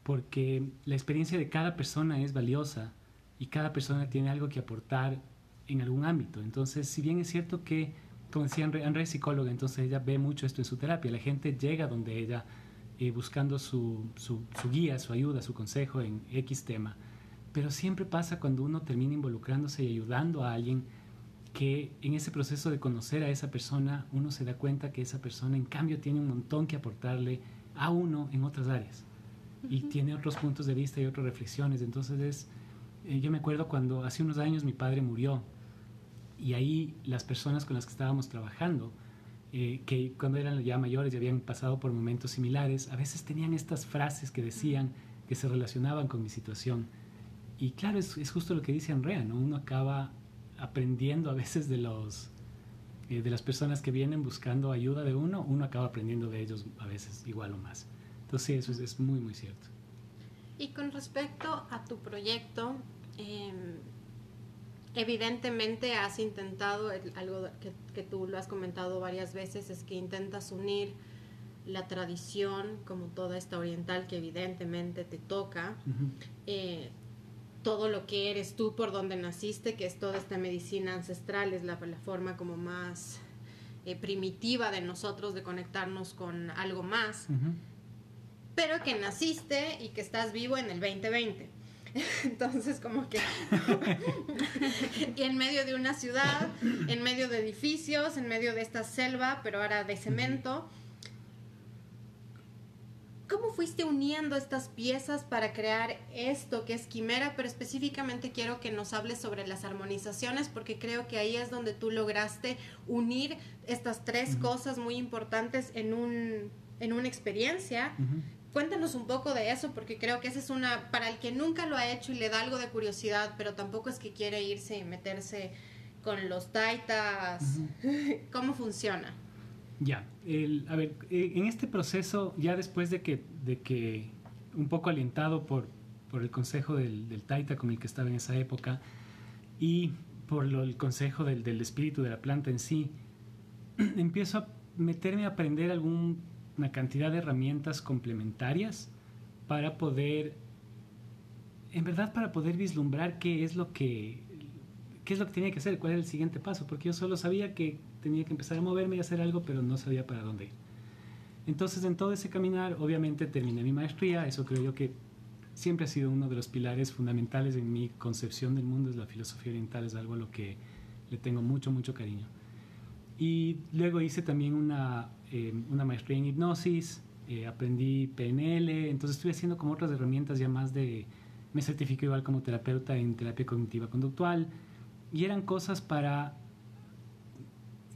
porque la experiencia de cada persona es valiosa y cada persona tiene algo que aportar en algún ámbito. Entonces, si bien es cierto que, como decía André, André es psicóloga, entonces ella ve mucho esto en su terapia, la gente llega donde ella eh, buscando su, su guía, su ayuda, su consejo en X tema. Pero siempre pasa cuando uno termina involucrándose y ayudando a alguien que en ese proceso de conocer a esa persona uno se da cuenta que esa persona en cambio tiene un montón que aportarle a uno en otras áreas y tiene otros puntos de vista y otras reflexiones. Entonces es, eh, yo me acuerdo cuando hace unos años mi padre murió y ahí las personas con las que estábamos trabajando, eh, que cuando eran ya mayores y habían pasado por momentos similares, a veces tenían estas frases que decían que se relacionaban con mi situación. Y claro, es, es justo lo que dice Andrea, ¿no? Uno acaba aprendiendo a veces de los eh, de las personas que vienen buscando ayuda de uno, uno acaba aprendiendo de ellos a veces igual o más. Entonces sí, eso es, es muy, muy cierto. Y con respecto a tu proyecto, eh, evidentemente has intentado, algo que, que tú lo has comentado varias veces, es que intentas unir la tradición como toda esta oriental que evidentemente te toca, eh, todo lo que eres tú por donde naciste, que es toda esta medicina ancestral, es la, la forma como más eh, primitiva de nosotros de conectarnos con algo más. Pero que naciste y que estás vivo en el 2020. *laughs* Entonces, como que *laughs* y en medio de una ciudad, en medio de edificios, en medio de esta selva, pero ahora de cemento. ¿Cómo fuiste uniendo estas piezas para crear esto que es Quimera? Pero específicamente quiero que nos hables sobre las armonizaciones porque creo que ahí es donde tú lograste unir estas tres cosas muy importantes en, un, en una experiencia. Cuéntanos un poco de eso, porque creo que esa es una, para el que nunca lo ha hecho y le da algo de curiosidad, pero tampoco es que quiere irse y meterse con los taitas. *laughs* ¿Cómo funciona? Ya, el- a ver, eh, en este proceso, ya después de que, de que un poco alentado por, por el consejo del, del Taita con el que estaba en esa época y por lo- el consejo del, del espíritu de la planta en sí, *clears throat* empiezo a meterme a aprender alguna cantidad de herramientas complementarias para poder, en verdad, para poder vislumbrar qué es lo que, qué es lo que tenía que hacer, cuál era el siguiente paso, porque yo solo sabía que tenía que empezar a moverme y hacer algo, pero no sabía para dónde ir. Entonces, en todo ese caminar, obviamente terminé mi maestría, eso creo yo que siempre ha sido uno de los pilares fundamentales en mi concepción del mundo, es la filosofía oriental, es algo a lo que le tengo mucho, mucho cariño. Y luego hice también una, eh, una maestría en hipnosis, eh, aprendí PNL, entonces estuve haciendo como otras herramientas ya más de, me certifico igual como terapeuta en terapia cognitiva conductual, y eran cosas para,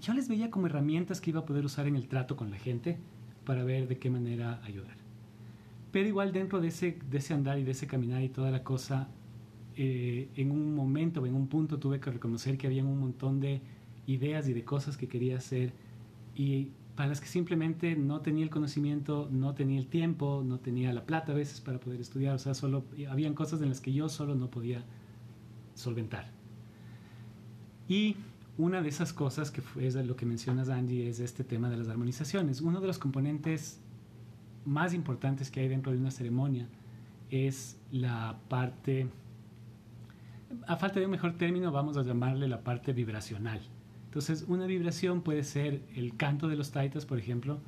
yo les veía como herramientas que iba a poder usar en el trato con la gente para ver de qué manera ayudar. Pero igual dentro de ese, de ese andar y de ese caminar y toda la cosa, eh, en un momento, en un punto tuve que reconocer que había un montón de ideas y de cosas que quería hacer y para las que simplemente no tenía el conocimiento, no tenía el tiempo, no tenía la plata a veces para poder estudiar, o sea, solo habían cosas en las que yo solo no podía solventar. Y una de esas cosas que es lo que mencionas Angie es este tema de las armonizaciones. Uno de los componentes más importantes que hay dentro de una ceremonia es la parte, a falta de un mejor término, vamos a llamarle la parte vibracional. Entonces, una vibración puede ser el canto de los taitas, por ejemplo,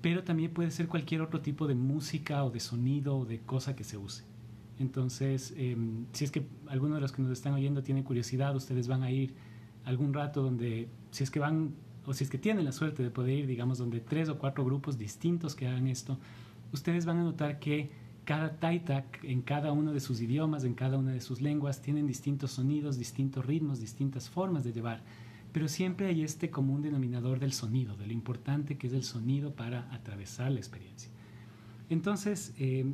pero también puede ser cualquier otro tipo de música o de sonido o de cosa que se use. Entonces, em, si es que alguno de los que nos están oyendo tiene curiosidad, ustedes van a ir algún rato donde, si es que van, o si es que tienen la suerte de poder ir, digamos, donde tres o cuatro grupos distintos que hagan esto, ustedes van a notar que cada taita, en cada uno de sus idiomas, en cada una de sus lenguas, tienen distintos sonidos, distintos ritmos, distintas formas de llevar pero siempre hay este común denominador del sonido, de lo importante que es el sonido para atravesar la experiencia. Entonces, eh,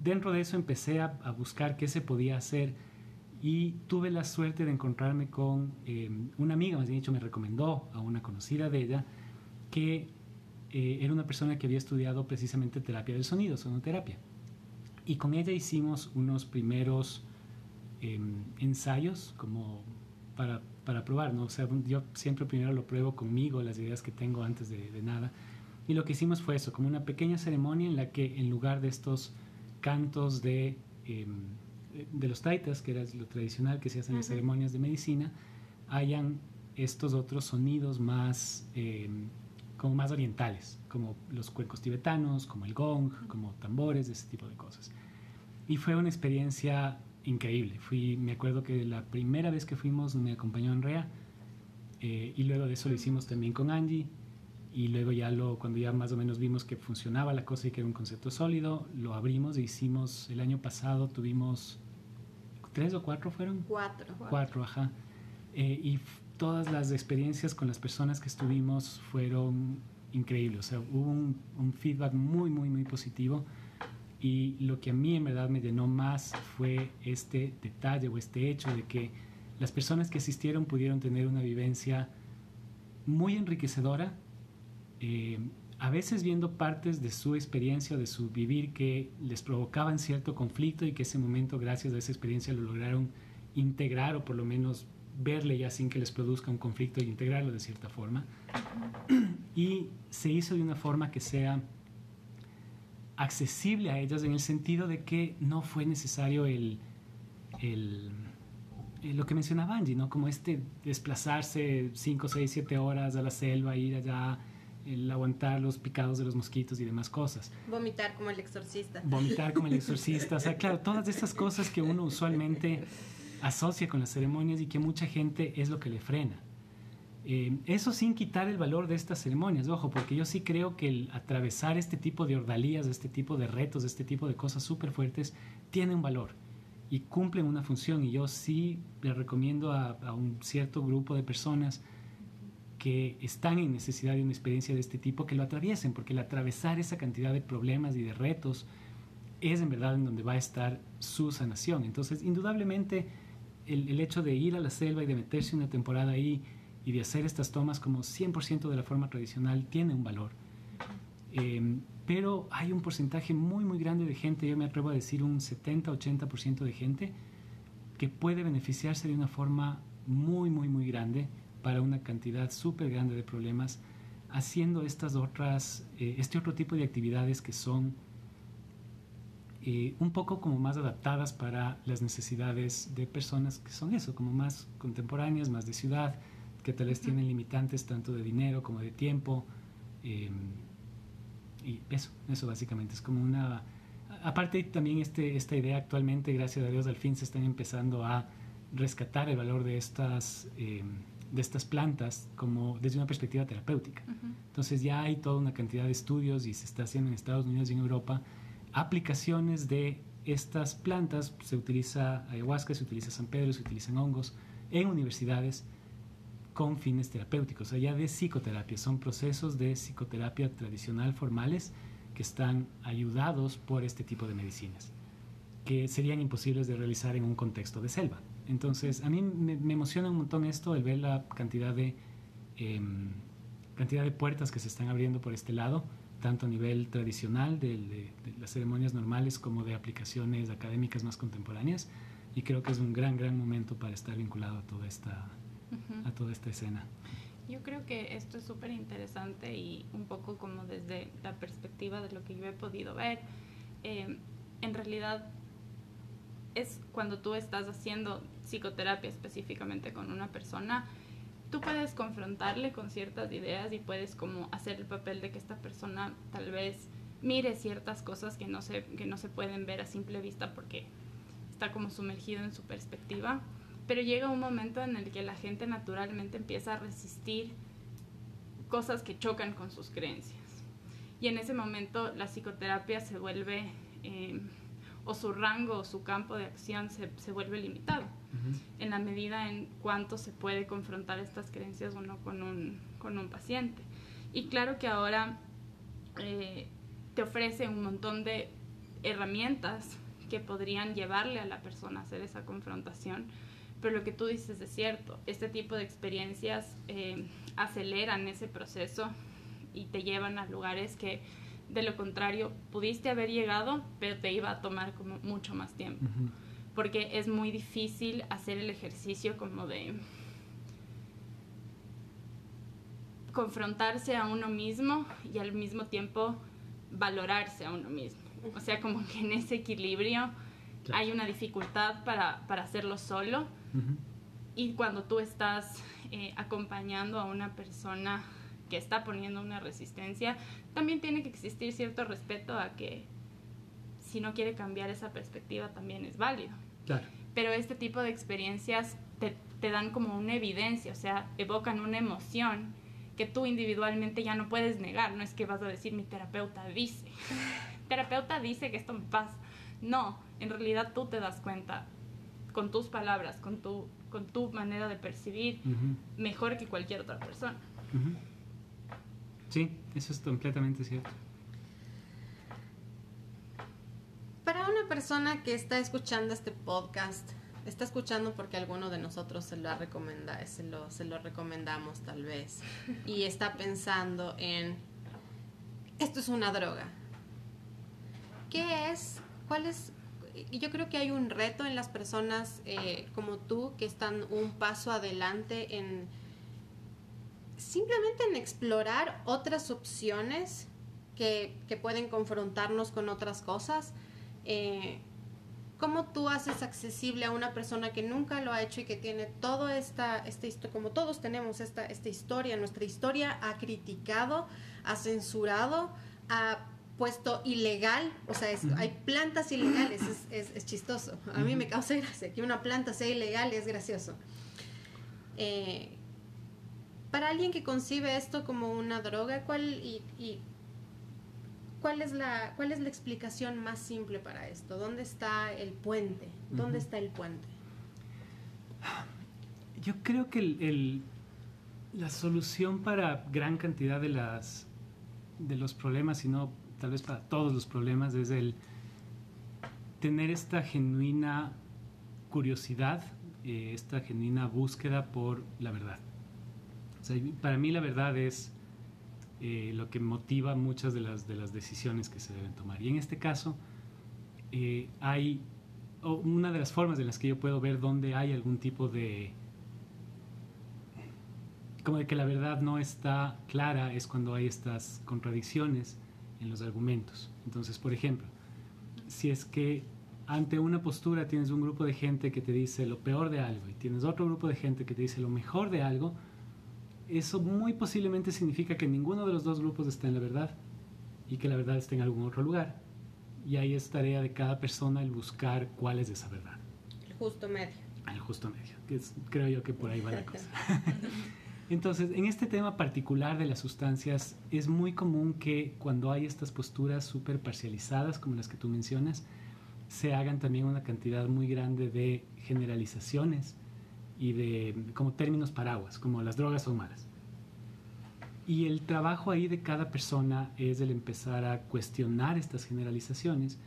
dentro de eso empecé a, buscar qué se podía hacer y tuve la suerte de encontrarme con eh, una amiga, más bien dicho, me recomendó a una conocida de ella, que eh, era una persona que había estudiado precisamente terapia del sonido, sonoterapia. Y con ella hicimos unos primeros ensayos como para para probar, ¿no? O sea, yo siempre primero lo pruebo conmigo, las ideas que tengo antes de, nada. Y lo que hicimos fue eso, como una pequeña ceremonia en la que en lugar de estos cantos de, em, de los taitas, que era lo tradicional que se hace en las ceremonias de medicina, hayan estos otros sonidos más, em, como más orientales, como los cuencos tibetanos, como el gong, como tambores, ese tipo de cosas. Y fue una experiencia increíble. Fui, me acuerdo que la primera vez que fuimos me acompañó Andrea eh, y luego de eso lo hicimos también con Angie y luego ya lo, cuando ya más o menos vimos que funcionaba la cosa y que era un concepto sólido, lo abrimos e hicimos, el año pasado tuvimos, ¿tres o cuatro fueron? Cuatro. Cuatro, ajá. Eh, y todas las experiencias con las personas que estuvimos fueron increíbles, o sea, hubo un, un feedback muy, muy, muy positivo y lo que a mí en verdad me llenó más fue este detalle o este hecho de que las personas que asistieron pudieron tener una vivencia muy enriquecedora, eh, a veces viendo partes de su experiencia de su vivir que les provocaban cierto conflicto y que ese momento, gracias a esa experiencia, lo lograron integrar o por lo menos verle ya sin que les produzca un conflicto y integrarlo de cierta forma. *clears throat* Y se hizo de una forma que sea accesible a ellas en el sentido de que no fue necesario el, el, lo que mencionaba Angie, ¿no? Como este desplazarse 5, 6, 7 horas a la selva, ir allá, el aguantar los picados de los mosquitos y demás cosas. Vomitar como el exorcista. Vomitar como el *laughs* exorcista. O sea, claro, todas estas cosas que uno usualmente asocia con las ceremonias y que mucha gente es lo que le frena. Eh, eso sin quitar el valor de estas ceremonias, ojo, porque yo sí creo que el atravesar este tipo de ordalías, este tipo de retos, este tipo de cosas súper fuertes, tiene un valor y cumplen una función. Y yo sí le recomiendo a, un cierto grupo de personas que están en necesidad de una experiencia de este tipo que lo atraviesen, porque el atravesar esa cantidad de problemas y de retos es en verdad en donde va a estar su sanación. Entonces, indudablemente, el, el hecho de ir a la selva y de meterse una temporada ahí, y de hacer estas tomas como 100% de la forma tradicional tiene un valor. Em, pero hay un porcentaje muy, muy grande de gente, yo me atrevo a decir un 70-80% de gente, que puede beneficiarse de una forma muy, muy, muy grande para una cantidad súper grande de problemas, haciendo estas otras, eh, este otro tipo de actividades que son eh, un poco como más adaptadas para las necesidades de personas que son eso, como más contemporáneas, más de ciudad, que tal vez tienen limitantes tanto de dinero como de tiempo. Eh, y eso, eso básicamente es como una... Aparte también este, esta idea actualmente, gracias a Dios, al fin se están empezando a rescatar el valor de estas, eh, de estas plantas como desde una perspectiva terapéutica. Entonces ya hay toda una cantidad de estudios y se está haciendo en Estados Unidos y en Europa aplicaciones de estas plantas. Se utiliza ayahuasca, se utiliza San Pedro, se utilizan hongos en universidades con fines terapéuticos, allá de psicoterapia. Son procesos de psicoterapia tradicional formales que están ayudados por este tipo de medicinas, que serían imposibles de realizar en un contexto de selva. Entonces, a mí me, emociona un montón esto, el ver la cantidad de, em, cantidad de puertas que se están abriendo por este lado, tanto a nivel tradicional de, de, las ceremonias normales como de aplicaciones académicas más contemporáneas. Y creo que es un gran, gran momento para estar vinculado a toda esta, a toda esta escena. Yo creo que esto es súper interesante y un poco como desde la perspectiva de lo que yo he podido ver, eh, en realidad es cuando tú estás haciendo psicoterapia específicamente con una persona, tú puedes confrontarle con ciertas ideas y puedes como hacer el papel de que esta persona tal vez mire ciertas cosas que no se, que no se pueden ver a simple vista porque está como sumergido en su perspectiva pero llega un momento en el que la gente naturalmente empieza a resistir cosas que chocan con sus creencias. Y en ese momento la psicoterapia se vuelve, eh, o su rango o su campo de acción se, se vuelve limitado, en la medida en cuánto se puede confrontar estas creencias uno con un, con un paciente. Y claro que ahora eh, te ofrece un montón de herramientas que podrían llevarle a la persona a hacer esa confrontación, pero lo que tú dices es cierto, este tipo de experiencias eh, aceleran ese proceso y te llevan a lugares que de lo contrario pudiste haber llegado, pero te iba a tomar como mucho más tiempo. Porque es muy difícil hacer el ejercicio como de confrontarse a uno mismo y al mismo tiempo valorarse a uno mismo. O sea, como que en ese equilibrio hay una dificultad para, para hacerlo solo y cuando tú estás eh, acompañando a una persona que está poniendo una resistencia, también tiene que existir cierto respeto a que si no quiere cambiar esa perspectiva también es válido. Claro. Pero este tipo de experiencias te, te dan como una evidencia, o sea, evocan una emoción que tú individualmente ya no puedes negar. No es que vas a decir mi terapeuta dice. *laughs* terapeuta dice que esto me pasa. No, en realidad tú te das cuenta con tus palabras, con tu, con tu manera de percibir, mejor que cualquier otra persona. Sí, eso es completamente cierto. Para una persona que está escuchando este podcast, está escuchando porque alguno de nosotros se lo, recomenda, se lo, se lo recomendamos tal vez, *laughs* y está pensando en, esto es una droga. ¿Qué es? ¿Cuál es yo creo que hay un reto en las personas eh, como tú que están un paso adelante en simplemente en explorar otras opciones que, pueden confrontarnos con otras cosas. Eh, ¿Cómo tú haces accesible a una persona que nunca lo ha hecho y que tiene toda esta, esta como todos tenemos esta, esta historia, nuestra historia ha criticado, ha censurado, ha puesto ilegal, o sea, hay plantas ilegales, es, chistoso. A mí me causa gracia que una planta sea ilegal, es gracioso. Eh, para alguien que concibe esto como una droga, ¿cuál, y, ¿cuál, es la, ¿cuál es la explicación más simple para esto? ¿Dónde está el puente? ¿Dónde está el puente? Yo creo que el, la solución para gran cantidad de las de los problemas, si no tal vez para todos los problemas, es el tener esta genuina curiosidad, eh, esta genuina búsqueda por la verdad. para mí la verdad es eh, lo que motiva muchas de las, de las decisiones que se deben tomar. Y en este caso, eh, hay una de las formas en las que yo puedo ver dónde hay algún tipo de como de que la verdad no está clara es cuando hay estas contradicciones en los argumentos. Entonces, por ejemplo, si es que ante una postura tienes un grupo de gente que te dice lo peor de algo y tienes otro grupo de gente que te dice lo mejor de algo, eso muy posiblemente significa que ninguno de los dos grupos está en la verdad y que la verdad está en algún otro lugar. Y ahí es tarea de cada persona el buscar cuál es esa verdad. El justo medio. El justo medio, que es, creo yo que por ahí va la cosa. *laughs* Entonces, en este tema particular de las sustancias, es muy común que cuando hay estas posturas súper parcializadas, como las que tú mencionas, se hagan también una cantidad muy grande de generalizaciones y de como términos paraguas, como las drogas son malas. Y el trabajo ahí de cada persona es el empezar a cuestionar estas generalizaciones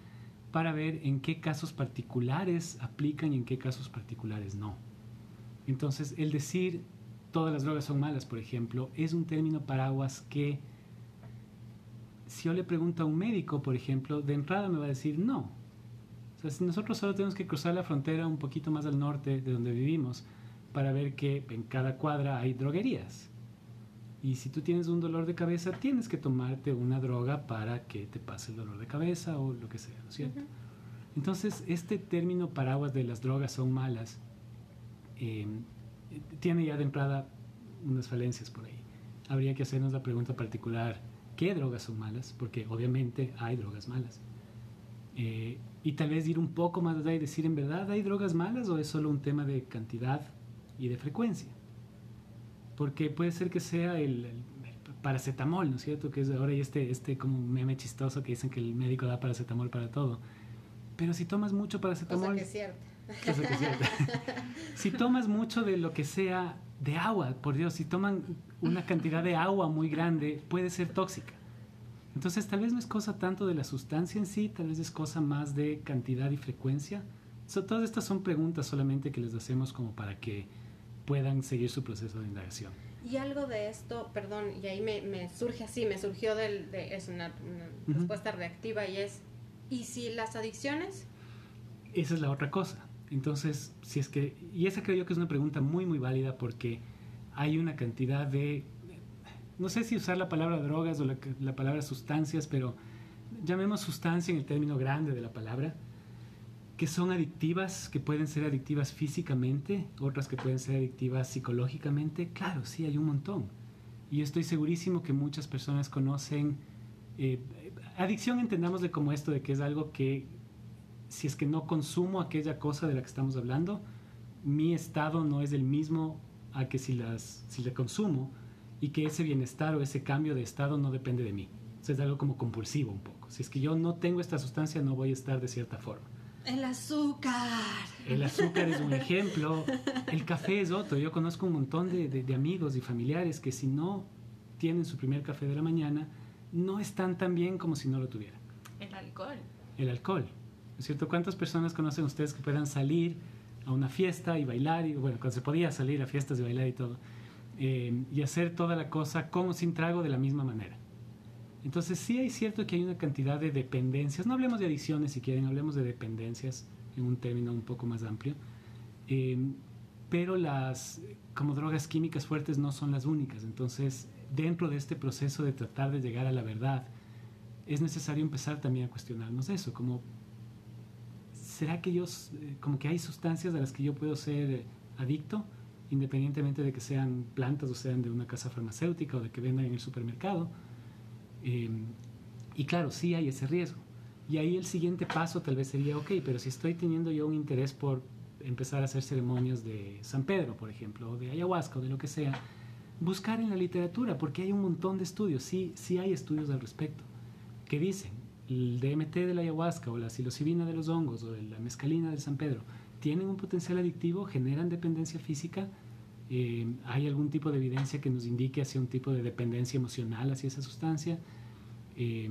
para ver en qué casos particulares aplican y en qué casos particulares no. Entonces, el decir todas las drogas son malas, por ejemplo, es un término paraguas que si yo le pregunto a un médico, por ejemplo, de entrada me va a decir no. O sea, si nosotros solo tenemos que cruzar la frontera un poquito más al norte de donde vivimos para ver que en cada cuadra hay droguerías. Y si tú tienes un dolor de cabeza, tienes que tomarte una droga para que te pase el dolor de cabeza o lo que sea, ¿no es cierto? Entonces, este término paraguas de las drogas son malas eh, tiene ya de entrada unas falencias por ahí. Habría que hacernos la pregunta particular, ¿qué drogas son malas? Porque obviamente hay drogas malas. Eh, y tal vez ir un poco más allá y decir, ¿en verdad hay drogas malas o es solo un tema de cantidad y de frecuencia? Porque puede ser que sea el, paracetamol, ¿no es cierto? Que es ahora hay este, este como meme chistoso que dicen que el médico da paracetamol para todo. Pero si tomas mucho paracetamol... que es cierto. Que *laughs* es cierto. *laughs* si tomas mucho de lo que sea de agua, por Dios, si toman una cantidad de agua muy grande, puede ser tóxica. Entonces, tal vez no es cosa tanto de la sustancia en sí, tal vez es cosa más de cantidad y frecuencia. todas estas son preguntas solamente que les hacemos como para que puedan seguir su proceso de indagación. Y algo de esto, perdón, y ahí me, surge así, me surgió del, de, es una, respuesta reactiva y es, ¿y si las adicciones? Esa es la otra cosa. Entonces, si es que, y esa creo yo que es una pregunta muy, muy válida porque hay una cantidad de, no sé si usar la palabra drogas o la, la palabra sustancias, pero llamemos sustancia en el término grande de la palabra, que son adictivas, que pueden ser adictivas físicamente, otras que pueden ser adictivas psicológicamente, claro, sí, hay un montón. Y estoy segurísimo que muchas personas conocen, eh, adicción entendámosle como esto de que es algo que si es que no consumo aquella cosa de la que estamos hablando, mi estado no es el mismo a que si, las, si la consumo y que ese bienestar o ese cambio de estado no depende de mí. O es algo como compulsivo un poco. Si es que yo no tengo esta sustancia, no voy a estar de cierta forma. El azúcar. El azúcar es un ejemplo. El café es otro. Yo conozco un montón de, amigos y familiares que si no tienen su primer café de la mañana, no están tan bien como si no lo tuvieran. El alcohol. El alcohol. ¿Es cierto? ¿Cuántas personas conocen ustedes que puedan salir a una fiesta y bailar? Y, bueno, cuando se podía salir a fiestas y bailar y todo. Eh, y hacer toda la cosa con o sin trago de la misma manera. Entonces sí hay cierto que hay una cantidad de dependencias, no hablemos de adicciones si quieren, hablemos de dependencias en un término un poco más amplio, em, pero las como drogas químicas fuertes no son las únicas, entonces dentro de este proceso de tratar de llegar a la verdad, es necesario empezar también a cuestionarnos eso, como ¿será que yo, eh, como que hay sustancias a las que yo puedo ser adicto? independientemente de que sean plantas o sean de una casa farmacéutica o de que vendan en el supermercado, Em, y claro, sí hay ese riesgo. Y ahí el siguiente paso tal vez sería, ok, pero si estoy teniendo yo un interés por empezar a hacer ceremonias de San Pedro, por ejemplo, o de ayahuasca o de lo que sea, buscar en la literatura, porque hay un montón de estudios, sí, sí hay estudios al respecto, que dicen, el DMT de la ayahuasca o la psilocibina de los hongos o la mescalina del San Pedro tienen un potencial adictivo, generan dependencia física, eh, hay algún tipo de evidencia que nos indique hacia un tipo de dependencia emocional hacia esa sustancia. Eh,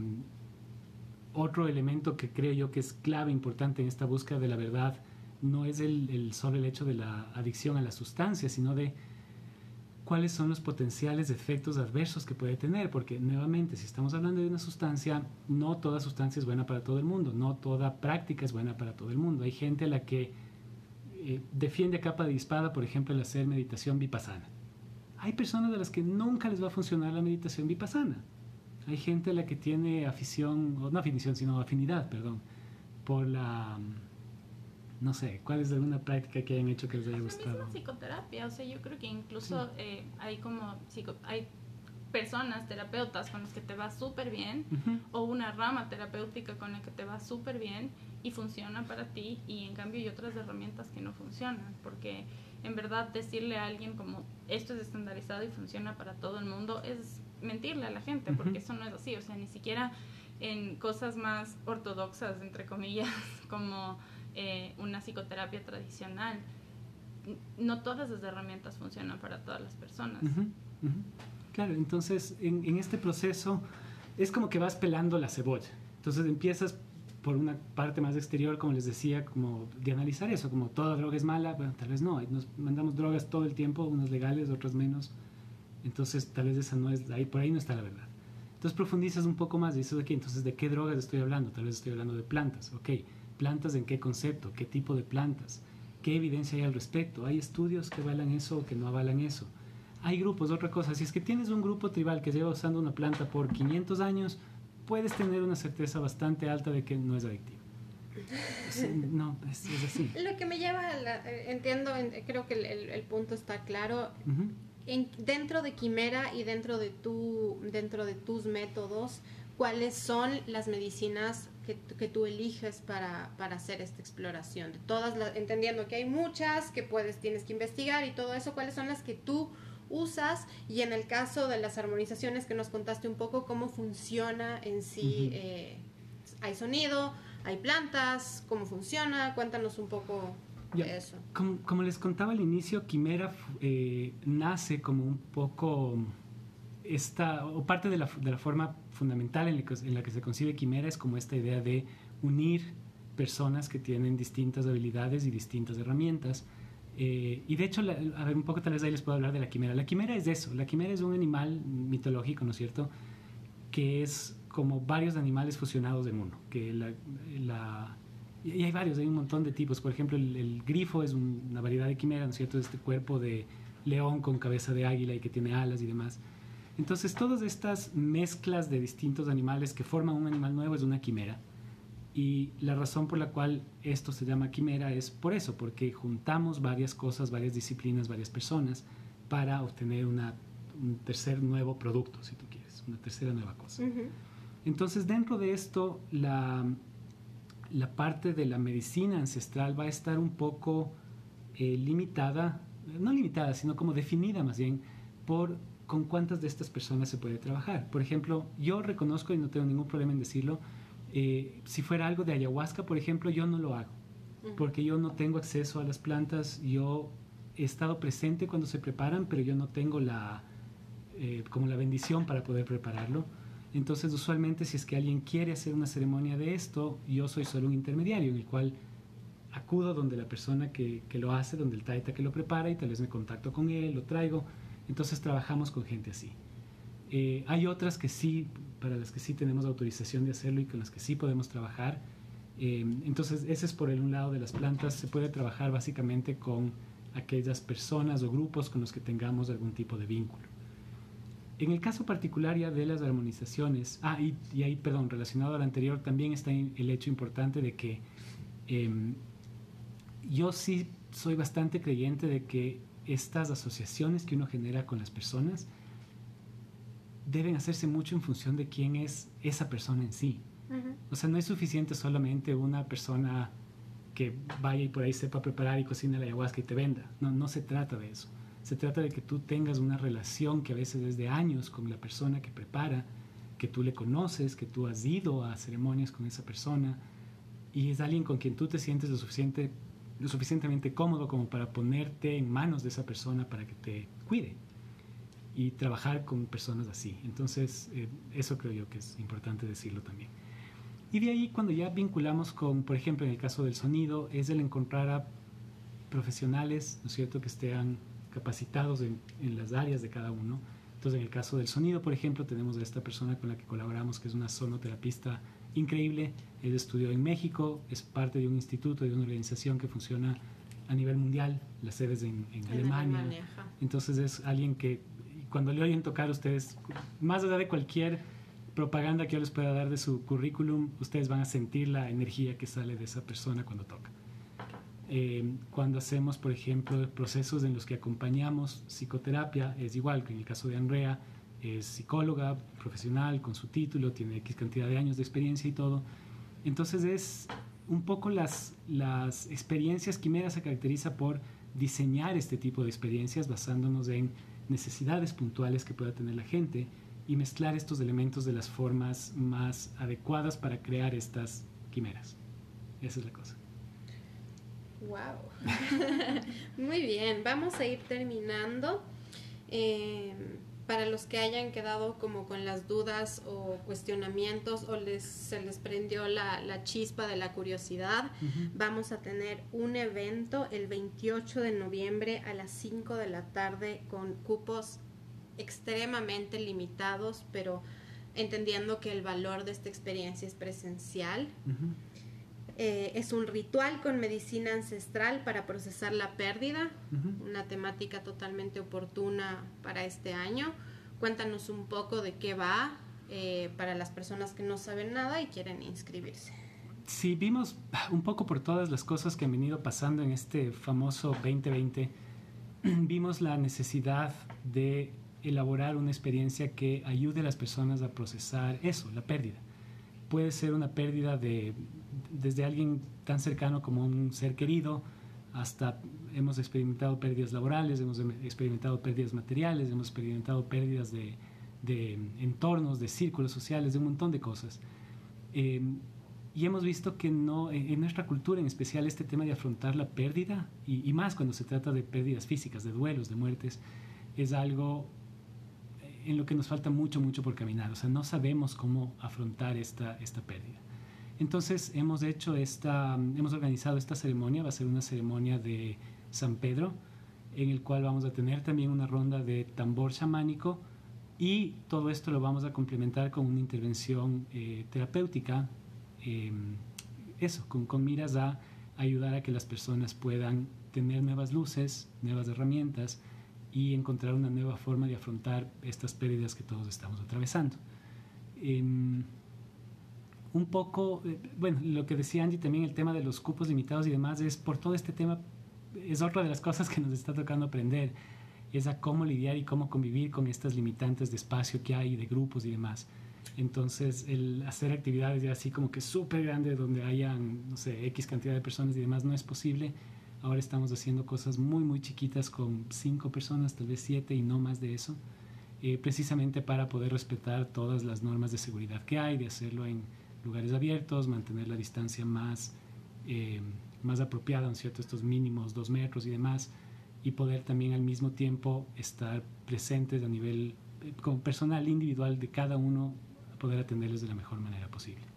otro elemento que creo yo que es clave, importante en esta búsqueda de la verdad, no es el, solo el hecho de la adicción a la sustancia, sino de cuáles son los potenciales efectos adversos que puede tener, porque nuevamente, si estamos hablando de una sustancia, no toda sustancia es buena para todo el mundo, no toda práctica es buena para todo el mundo. Hay gente a la que eh, defiende a capa de espada, por ejemplo, el hacer meditación vipassana. Hay personas a las que nunca les va a funcionar la meditación vipassana. Hay gente a la que tiene afición, no afición, sino afinidad, perdón, por la... No sé, ¿cuál es alguna práctica que hayan hecho que les haya La gustado? misma psicoterapia, o sea, yo creo que incluso eh, hay como psico- hay personas, terapeutas con las que te va súper bien o una rama terapéutica con la que te va súper bien y funciona para ti y en cambio hay otras herramientas que no funcionan porque en verdad decirle a alguien como esto es estandarizado y funciona para todo el mundo es mentirle a la gente porque eso no es así, o sea, ni siquiera en cosas más ortodoxas, entre comillas, *laughs* como eh, una psicoterapia tradicional, no todas las herramientas funcionan para todas las personas. Claro, entonces en, en este proceso es como que vas pelando la cebolla. Entonces empiezas por una parte más exterior, como les decía, como de analizar eso, como toda droga es mala, bueno, tal vez no, nos mandamos drogas todo el tiempo, unas legales, otras menos, entonces tal vez esa no es, ahí por ahí no está la verdad. Entonces profundizas un poco más y dices, ok, entonces ¿de qué drogas estoy hablando? Tal vez estoy hablando de plantas, ok, plantas en qué concepto, qué tipo de plantas, qué evidencia hay al respecto, hay estudios que avalan eso o que no avalan eso. Hay grupos, otra cosa, si es que tienes un grupo tribal que lleva usando una planta por 500 años, puedes tener una certeza bastante alta de que no es adictivo. Sí, No, es, es así. Lo que me lleva, a la- eh, entiendo, en- creo que el, el- el punto está claro. En- dentro de Quimera y dentro de, tu, dentro de tus métodos, ¿cuáles son las medicinas que, que tú eliges para, para hacer esta exploración? De todas las, entendiendo que hay muchas que puedes, tienes que investigar y todo eso, ¿cuáles son las que tú usas? Y en el caso de las armonizaciones que nos contaste un poco, ¿cómo funciona en sí? Ujú. eh, ¿Hay sonido? ¿Hay plantas? ¿Cómo funciona? Cuéntanos un poco Ya. de eso. Como, como les contaba al inicio, Quimera eh, nace como un poco esta, o parte de la, de la forma fundamental en la, que, en la que se concibe Quimera es como esta idea de unir personas que tienen distintas habilidades y distintas herramientas. Eh, y de hecho, la- a ver, un poco tal vez ahí les puedo hablar de la quimera. La quimera es eso, la quimera es un animal mitológico, ¿no es cierto? Que es como varios animales fusionados en uno. Que la, la- y hay varios, hay un montón de tipos. Por ejemplo, el, el grifo es un- una variedad de quimera, ¿no es cierto? Este cuerpo de león con cabeza de águila y que tiene alas y demás. Entonces, todas estas mezclas de distintos animales que forman un animal nuevo es una quimera. Y la razón por la cual esto se llama quimera es por eso, porque juntamos varias cosas, varias disciplinas, varias personas para obtener una, un tercer nuevo producto, si tú quieres, una tercera nueva cosa. Entonces, dentro de esto, la, la parte de la medicina ancestral va a estar un poco eh, limitada, no limitada, sino como definida más bien por con cuántas de estas personas se puede trabajar. Por ejemplo, yo reconozco, y no tengo ningún problema en decirlo, eh, si fuera algo de ayahuasca, por ejemplo, yo no lo hago, porque yo no tengo acceso a las plantas, yo he estado presente cuando se preparan, pero yo no tengo la, eh, como la bendición para poder prepararlo. Entonces, usualmente, si es que alguien quiere hacer una ceremonia de esto, yo soy solo un intermediario en el cual acudo donde la persona que, que lo hace, donde el taita que lo prepara, y tal vez me contacto con él, lo traigo. Entonces, trabajamos con gente así. Eh, hay otras que sí, para las que sí tenemos autorización de hacerlo y con las que sí podemos trabajar. Eh, entonces, ese es por el un lado de las plantas. Se puede trabajar básicamente con aquellas personas o grupos con los que tengamos algún tipo de vínculo. En el caso particular ya de las armonizaciones, ah, y, y ahí, perdón, relacionado al anterior, también está el hecho importante de que em, yo sí soy bastante creyente de que estas asociaciones que uno genera con las personas deben hacerse mucho en función de quién es esa persona en sí. O sea, no es suficiente solamente una persona que vaya y por ahí sepa preparar y cocina la ayahuasca y te venda. No, no se trata de eso. Se trata de que tú tengas una relación que a veces es de años con la persona que prepara, que tú le conoces, que tú has ido a ceremonias con esa persona y es alguien con quien tú te sientes lo, suficiente, lo suficientemente cómodo como para ponerte en manos de esa persona para que te cuide y trabajar con personas así. Entonces, eh, eso creo yo que es importante decirlo también. Y de ahí cuando ya vinculamos con, por ejemplo, en el caso del sonido, es el encontrar a profesionales, ¿no es cierto?, que estén capacitados en, en las áreas de cada uno. Entonces, en el caso del sonido, por ejemplo, tenemos a esta persona con la que colaboramos, que es una sonoterapista increíble. Él estudió en México, es parte de un instituto, de una organización que funciona a nivel mundial, las sedes en, en En Alemania. Alemania. Entonces es alguien que cuando le oyen tocar ustedes, más allá de cualquier propaganda que yo les pueda dar de su currículum, ustedes van a sentir la energía que sale de esa persona cuando toca. Eh, cuando hacemos, por ejemplo, procesos en los que acompañamos psicoterapia, es igual que en el caso de Andrea, es psicóloga profesional con su título, tiene X cantidad de años de experiencia y todo. Entonces es un poco las, las experiencias, Quimera se caracteriza por diseñar este tipo de experiencias basándonos en necesidades puntuales que pueda tener la gente y mezclar estos elementos de las formas más adecuadas para crear estas quimeras. Esa es la cosa. Wow. *laughs* Muy bien, vamos a ir terminando. Eh, para los que hayan quedado como con las dudas o cuestionamientos o les, se les prendió la, la chispa de la curiosidad, vamos a tener un evento el 28 de noviembre a las 5 de la tarde con cupos extremadamente limitados, pero entendiendo que el valor de esta experiencia es presencial. Eh, es un ritual con medicina ancestral para procesar la pérdida, una temática totalmente oportuna para este año. Cuéntanos un poco de qué va eh, para las personas que no saben nada y quieren inscribirse. Sí, vimos un poco por todas las cosas que han venido pasando en este famoso 2020, *clears throat* vimos la necesidad de elaborar una experiencia que ayude a las personas a procesar eso, la pérdida. Puede ser una pérdida de desde alguien tan cercano como un ser querido hasta hemos experimentado pérdidas laborales, hemos experimentado pérdidas materiales, hemos experimentado pérdidas de, de entornos, de círculos sociales, de un montón de cosas. Eh, y hemos visto que no, en nuestra cultura en especial este tema de afrontar la pérdida, y, y, más cuando se trata de pérdidas físicas, de duelos, de muertes, es algo en lo que nos falta mucho, mucho por caminar. O sea, no sabemos cómo afrontar esta, esta pérdida. Entonces hemos hecho esta, hemos organizado esta ceremonia, va a ser una ceremonia de San Pedro, en el cual vamos a tener también una ronda de tambor chamánico y todo esto lo vamos a complementar con una intervención eh, terapéutica, em, eso, con, con miras a ayudar a que las personas puedan tener nuevas luces, nuevas herramientas y encontrar una nueva forma de afrontar estas pérdidas que todos estamos atravesando. Em, un poco, eh, bueno, lo que decía Angie también, el tema de los cupos limitados y demás, es por todo este tema, es otra de las *laughs* cosas que nos está tocando aprender, es a cómo lidiar y cómo convivir con estas limitantes de espacio que hay, de grupos y demás. Entonces, el hacer actividades ya así como que súper grandes donde hayan, no sé, X cantidad de personas y demás no es posible. Ahora estamos haciendo cosas muy, muy chiquitas con cinco personas, tal vez siete y no más de eso, eh, precisamente para poder respetar todas las normas de seguridad que hay, de hacerlo en lugares abiertos, mantener la distancia más, eh, más apropiada, cierto? Estos mínimos dos metros y demás, y poder también al mismo tiempo estar presentes a nivel eh, como personal, individual de cada uno, poder atenderles de la mejor manera posible.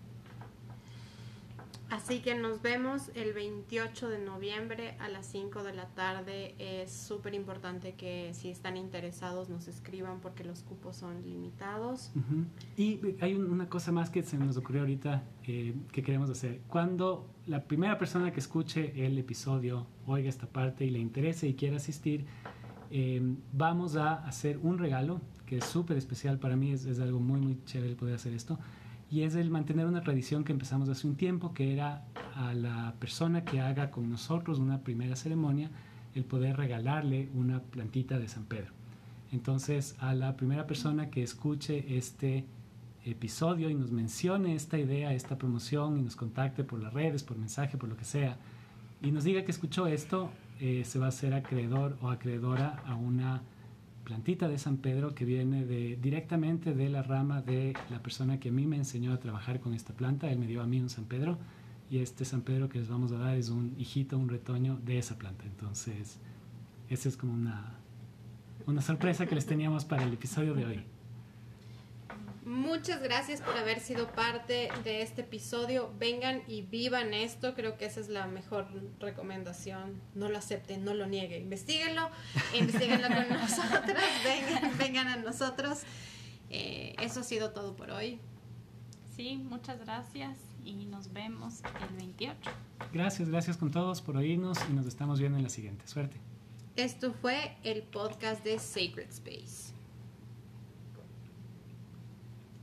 Así que nos vemos el 28 de noviembre a las 5 de la tarde. Es súper importante que si están interesados nos escriban porque los cupos son limitados. Y hay una cosa más que se nos ocurrió ahorita eh, que queremos hacer. Cuando la primera persona que escuche el episodio oiga esta parte y le interese y quiera asistir, eh, vamos a hacer un regalo que es súper especial para mí. Es algo muy, muy chévere poder hacer esto y es el mantener una tradición que empezamos hace un tiempo, que era a la persona que haga con nosotros una primera ceremonia, el poder regalarle una plantita de San Pedro. Entonces, a la primera persona que escuche este episodio y nos mencione esta idea, esta promoción y nos contacte por las redes, por mensaje, por lo que sea, y nos diga que escuchó esto, eh, se va a ser acreedor o acreedora a una plantita de San Pedro que viene de, directamente de la rama de la persona que a mí me enseñó a trabajar con esta planta. Él me dio a mí un San Pedro y este San Pedro que les vamos a dar es un hijito, un retoño de esa planta. Entonces, esa es como una, una sorpresa que les teníamos para el episodio de hoy. Muchas gracias por haber sido parte de este episodio. Vengan y vivan esto. Creo que esa es la mejor recomendación. No lo acepten, no lo nieguen. Investíguenlo, *laughs* investiguenlo con nosotros. Vengan, vengan a nosotros. Eh, eso ha sido todo por hoy. Sí, muchas gracias y nos vemos el 28. Gracias, gracias con todos por oírnos y nos estamos viendo en la siguiente. Suerte. Esto fue el podcast de Sacred Space.